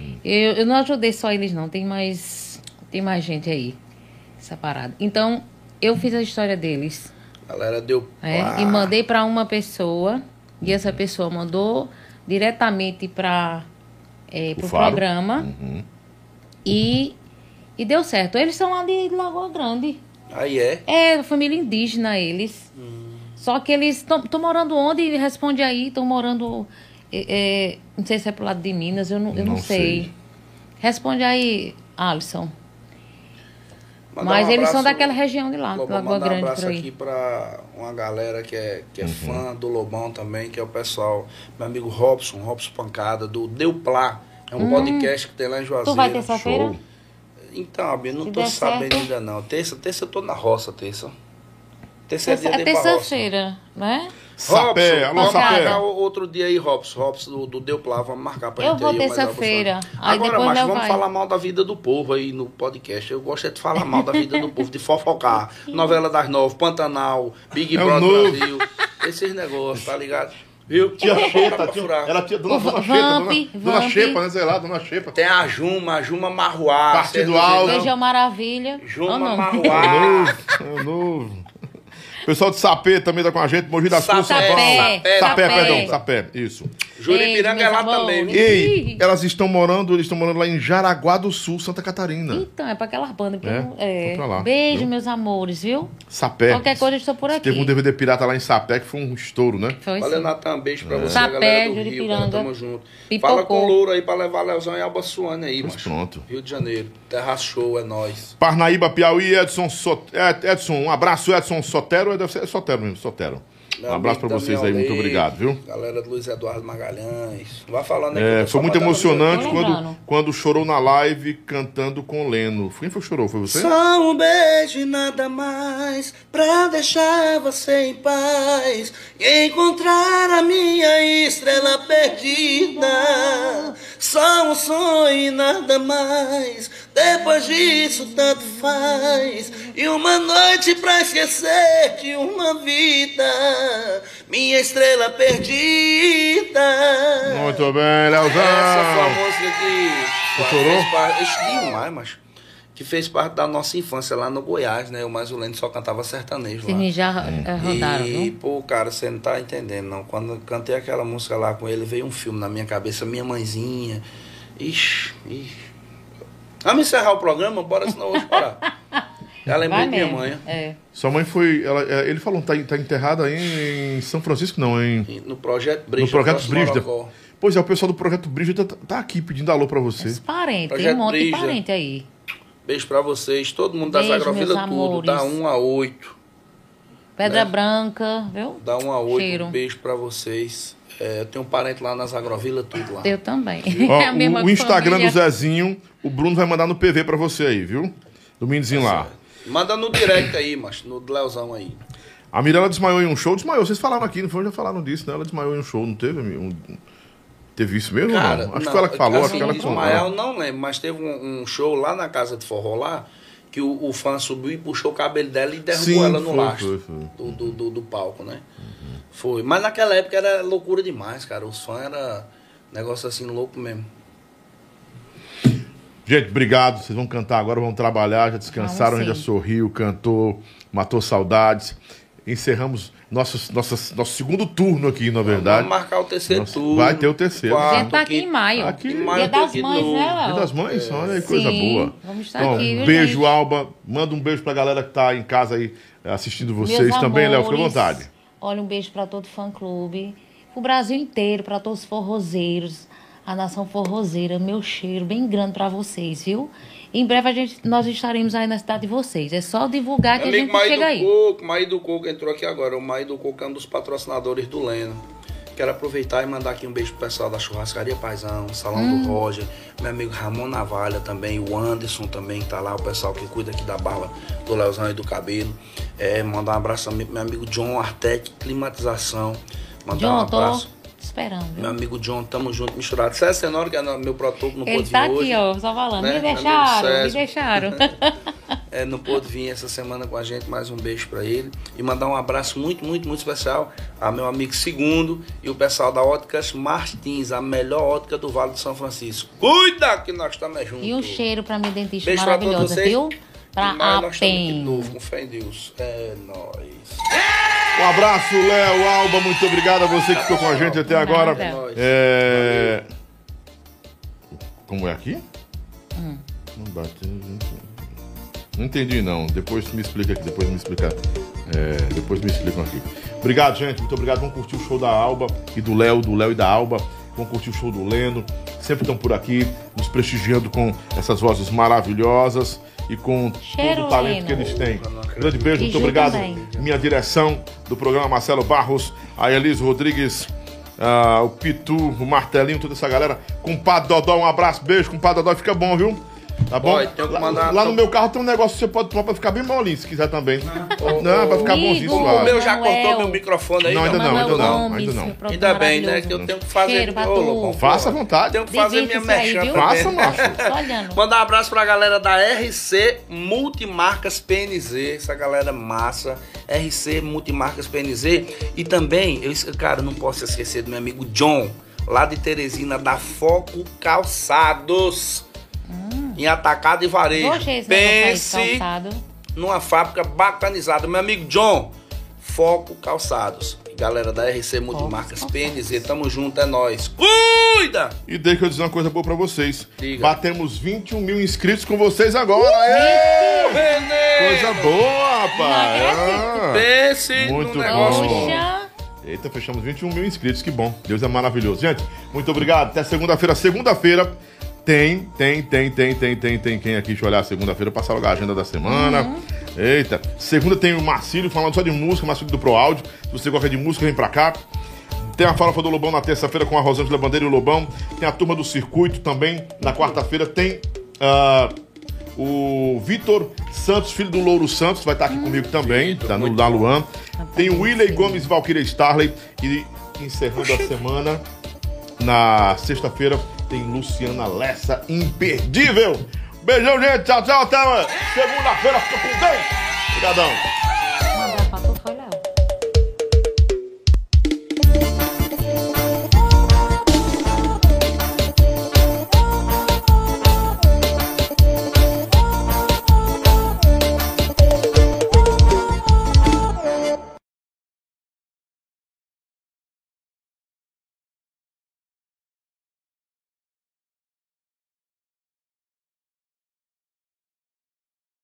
Hum. Eu, eu não ajudei só eles, não. Tem mais, tem mais gente aí, essa parada. Então, eu fiz a história deles. A galera deu É, e mandei para uma pessoa e essa pessoa mandou diretamente para é, O o Faro. programa Uhum. e, e deu certo. Eles são lá de Lagoa Grande. Aí é. É família indígena eles. Só que eles estão morando onde? Responde aí, estão morando. é, é, não sei se é pro lado de Minas, eu não, eu não, Não sei. sei. Responde aí, Alisson. Mandar Mas um eles são abraço- daquela região de lá, Vou Lagoa mandar um Grande abraço por aí. aqui pra uma galera que é, que é fã do Lobão também, que é o pessoal, meu amigo Robson, Robson Pancada, do Deuplá. É um podcast que tem lá em Juazeiro. Hum. Tu vai terça-feira? Então, Abel, não Se tô sabendo certo. ainda não. Terça, terça eu tô na roça, terça. Terça é Terça- dia É pra roça. terça-feira, né? Sapé, alô, vamos Sapé. marcar o- outro dia aí, Robson. Robson do, do Deuplá, vamos marcar pra Eu gente vou aí. mais terça-feira, almoçar. aí Agora, mas vamos vai. falar mal da vida do povo aí no podcast. Eu gosto é de falar mal da vida do povo, de fofocar. Novela das Nove, Pantanal, Big É Brother. Brasil. Esses negócios, tá ligado? Viu? Tia Xepa, tia, era tia Dona, dona Vamp, dona, dona Vamp. Xepa, né? Sei lá, Dona Xepa. Tem a Juma, a Juma Marruá. Partido Alto. Beijão Maravilha. Juma não? Marruá. É novo, é novo. Pessoal de Sapé também tá com a gente, Mogi das Cruzes, Paulo. Sapé, Sapé, Sapé. perdão, Sapé, isso. Juripiranga é lá também, viu? Ei, elas estão morando, eles estão morando lá em Jaraguá do Sul, Santa Catarina. Então, é pra aquelas bandas. que É, não- é. lá, Beijo, viu? meus amores, viu? Sapé. Qualquer coisa eu estou por aqui. Teve um DVD pirata lá em Sapé que foi um estouro, né? Foi Valeu. Natan. Beijo pra você, Sapé, galera do Rio. Juripiranga. Cara, tamo junto. Pipocou. Fala com o Louro aí pra levar Leozão e Alba Suane aí, Mas mano. pronto. Rio de Janeiro. Terra Show, é nóis. Parnaíba, Piauí, Edson, Sot... Ed- Edson, um abraço, Edson Sotero, deve ser Sotero mesmo, Sotero. Meu Um abraço pra amigo vocês aí, muito obrigado, viu? Galera do Luiz Eduardo Magalhães. Vai falando aí. É, o foi muito tá emocionante quando, quando chorou na live cantando com Leno. Quem foi que chorou? Foi você? Só um beijo e nada mais pra deixar você em paz e encontrar a minha estrela perdida. Só um sonho e nada mais Depois disso, tanto faz. E uma noite pra esquecer de uma vida. Minha estrela perdida. Muito bem, Leozão. Essa foi a música que chorou? fez parte. Ixi, demais, macho. Que fez parte da nossa infância lá no Goiás, né? O Mais o Lendo só cantava sertanejo lá. Vocês já eh, rodaram, E, viu? pô, cara, você não tá entendendo, não. Quando eu cantei aquela música lá com ele, veio um filme na minha cabeça, minha mãezinha. Ixi, ixi. Vamos encerrar o programa? Bora, senão eu vou chorar. Lembrei Vai de minha mãe. É. Sua mãe foi. ela- é, ele falou, tá, tá enterrada aí em São Francisco, não, em. No Projeto Brígida. no Projeto Brígida. Morocó. Pois é, o pessoal do Projeto Brígida tá, tá aqui pedindo alô pra você. Os parentes, tem um monte de Brígida. parente aí. Beijo pra vocês. Todo mundo das Beijo, Agrovila, meus tudo. Dá amores. 1 a 8. Pedra Né? Branca, viu? Dá 1 a 8. Cheiro. Um beijo pra vocês. É, eu tenho um parente lá nas Agrovila, tudo lá. Eu também. Ó, É a mesma o, o Instagram família. do Zezinho, o Bruno vai mandar no PV pra você aí, viu? Do Minzinho lá. Manda no direct aí, macho. No Leozão aí. A Mirella desmaiou em um show, desmaiou. Vocês falaram aqui, não foi? Já falaram disso, né? Ela desmaiou em um show, não teve? Um... Teve isso mesmo Cara, não? Acho que não, foi ela que falou, acho assim, que ela que falou. não lembro, mas teve um, um show lá na casa de forró lá, que o, o fã subiu e puxou o cabelo dela e derrubou Sim, ela no foi, lastro foi, foi. Do, do, do, do palco, né? Foi. Mas naquela época era loucura demais, cara. Os fãs era negócio assim louco mesmo. Gente, obrigado. Vocês vão cantar agora, vão trabalhar, já descansaram, sim. sorriu, cantou, matou saudades. Encerramos nosso, nosso, nosso segundo turno aqui, na verdade. Vamos marcar o terceiro Nossa, turno. Vai ter o terceiro. A gente tá aqui em maio. Aqui. Em Dia maio tô das mães, né, Dia das mães, olha aí, coisa Sim, boa. vamos estar Então, aqui, viu, beijo, gente? Alba. Manda um beijo pra galera que tá em casa aí assistindo vocês Meus também, Léo. Fica à vontade. Olha, um beijo para todo o fã-clube, o Brasil inteiro, para todos os forrozeiros, a nação forrozeira, meu cheiro bem grande para vocês, viu? Em breve a gente, nós estaremos aí na cidade de vocês. É só divulgar que Meu a amigo gente Maí chega do aí. Coco, Maí do Coco entrou aqui agora. O Maí do Coco é um dos patrocinadores do Leno. Quero aproveitar e mandar aqui um beijo pro pessoal da Churrascaria Paizão, Salão Hum. do Roger, meu amigo Ramon Navalha também, o Anderson também que tá lá, o pessoal que cuida aqui da barba do Leozão e do cabelo. É, mandar um abraço pro meu amigo John Artec Climatização. Mandar um John, tô abraço. Esperando. Meu amigo John, tamo junto, misturado. César Senhora, que é meu produtor, que não Ele pôde tá vir aqui, hoje. ó, só falando. né? Me deixaram, me deixaram. É, não pôde vir essa semana com a gente, mais um beijo pra ele. E mandar um abraço muito, muito, muito especial a meu amigo Segundo e o pessoal da Óticas Martins, a melhor ótica do Vale do São Francisco. Cuida que nós estamos juntos. e um cheiro pra minha dentista Beijo pra todos maravilhosa, vocês. viu? Pra E mais nós a estamos aqui de novo, com fé em Deus. É nóis. Um abraço, Léo, Alba. Muito obrigado a você que ficou com a gente até agora. Nóis. É... Como é aqui? Hum. Não. Não entendi, não. Depois me explica aqui, depois me explica. É, depois me explicam aqui. Obrigado, gente. Muito obrigado. Vamos curtir o show da Alba e do Léo, do Léo e da Alba. Vamos curtir o show do Leno. Sempre estão por aqui, nos prestigiando com essas vozes maravilhosas e com Cheiro, todo o talento Leno. que eles têm. Grande beijo, E muito Ju obrigado. também. Minha direção do programa Marcelo Barros, a Elis Rodrigues, ah, o Pitu, o Martelinho, toda essa galera. Compadre Dodó, um abraço, beijo, compadre Dodó, fica bom, viu? Tá bom? Tenho que lá, mandar- lá no meu carro tem um negócio que você pode tomar pra ficar bem molinho, se quiser também. Não, pra ficar Amigo. bonzinho, O suave. meu já Manuel. cortou meu microfone aí, Não, ainda não, ainda não, ainda não. Ainda bem, né? Que eu tenho que fazer. Cheiro Ô. Lobão, Faça à vontade. Tenho que fazer minha também. Faça, macho. Mandar um abraço pra galera da RC Multimarcas PNZ, essa galera massa, RC Multimarcas PNZ. E também, eu, cara, não posso esquecer do meu amigo John, lá de Teresina, da Foco Calçados. Em atacado e varejo. Aí, Pense numa fábrica bacanizada. Meu amigo John, Foco Calçados. Galera da RC Multimarcas Calçados. PNZ, tamo junto, é nóis. Cuida! E deixa eu dizer uma coisa boa pra vocês. Diga. Batemos 21 mil inscritos com vocês agora. Aê! Coisa boa, rapaz. Ah. Pense Muito bom. negócio bom. Eita, fechamos 21 mil inscritos, que bom. Deus é maravilhoso. Gente, muito obrigado. Até segunda-feira. Segunda-feira tem, tem, tem, tem, tem, tem, tem quem aqui? Deixa eu olhar segunda-feira, passar logo a agenda da semana. Eita. Segunda tem o Marcílio falando só de música, Marcílio do Pro Áudio. Se você gosta de música, vem pra cá. Tem a farofa do Lobão na terça-feira com a Rosângela Bandeira e o Lobão. Tem a turma do circuito também. Na quarta-feira tem ah, o Vitor Santos, filho do Louro Santos, vai estar aqui comigo também, tá no da Luan. Tem o Willey Gomes e Valkyria Starley. E encerrando a semana, na sexta-feira, tem Luciana Lessa, imperdível. Beijão, gente. Tchau, tchau. Até segunda-feira. Fica com Deus. Obrigadão.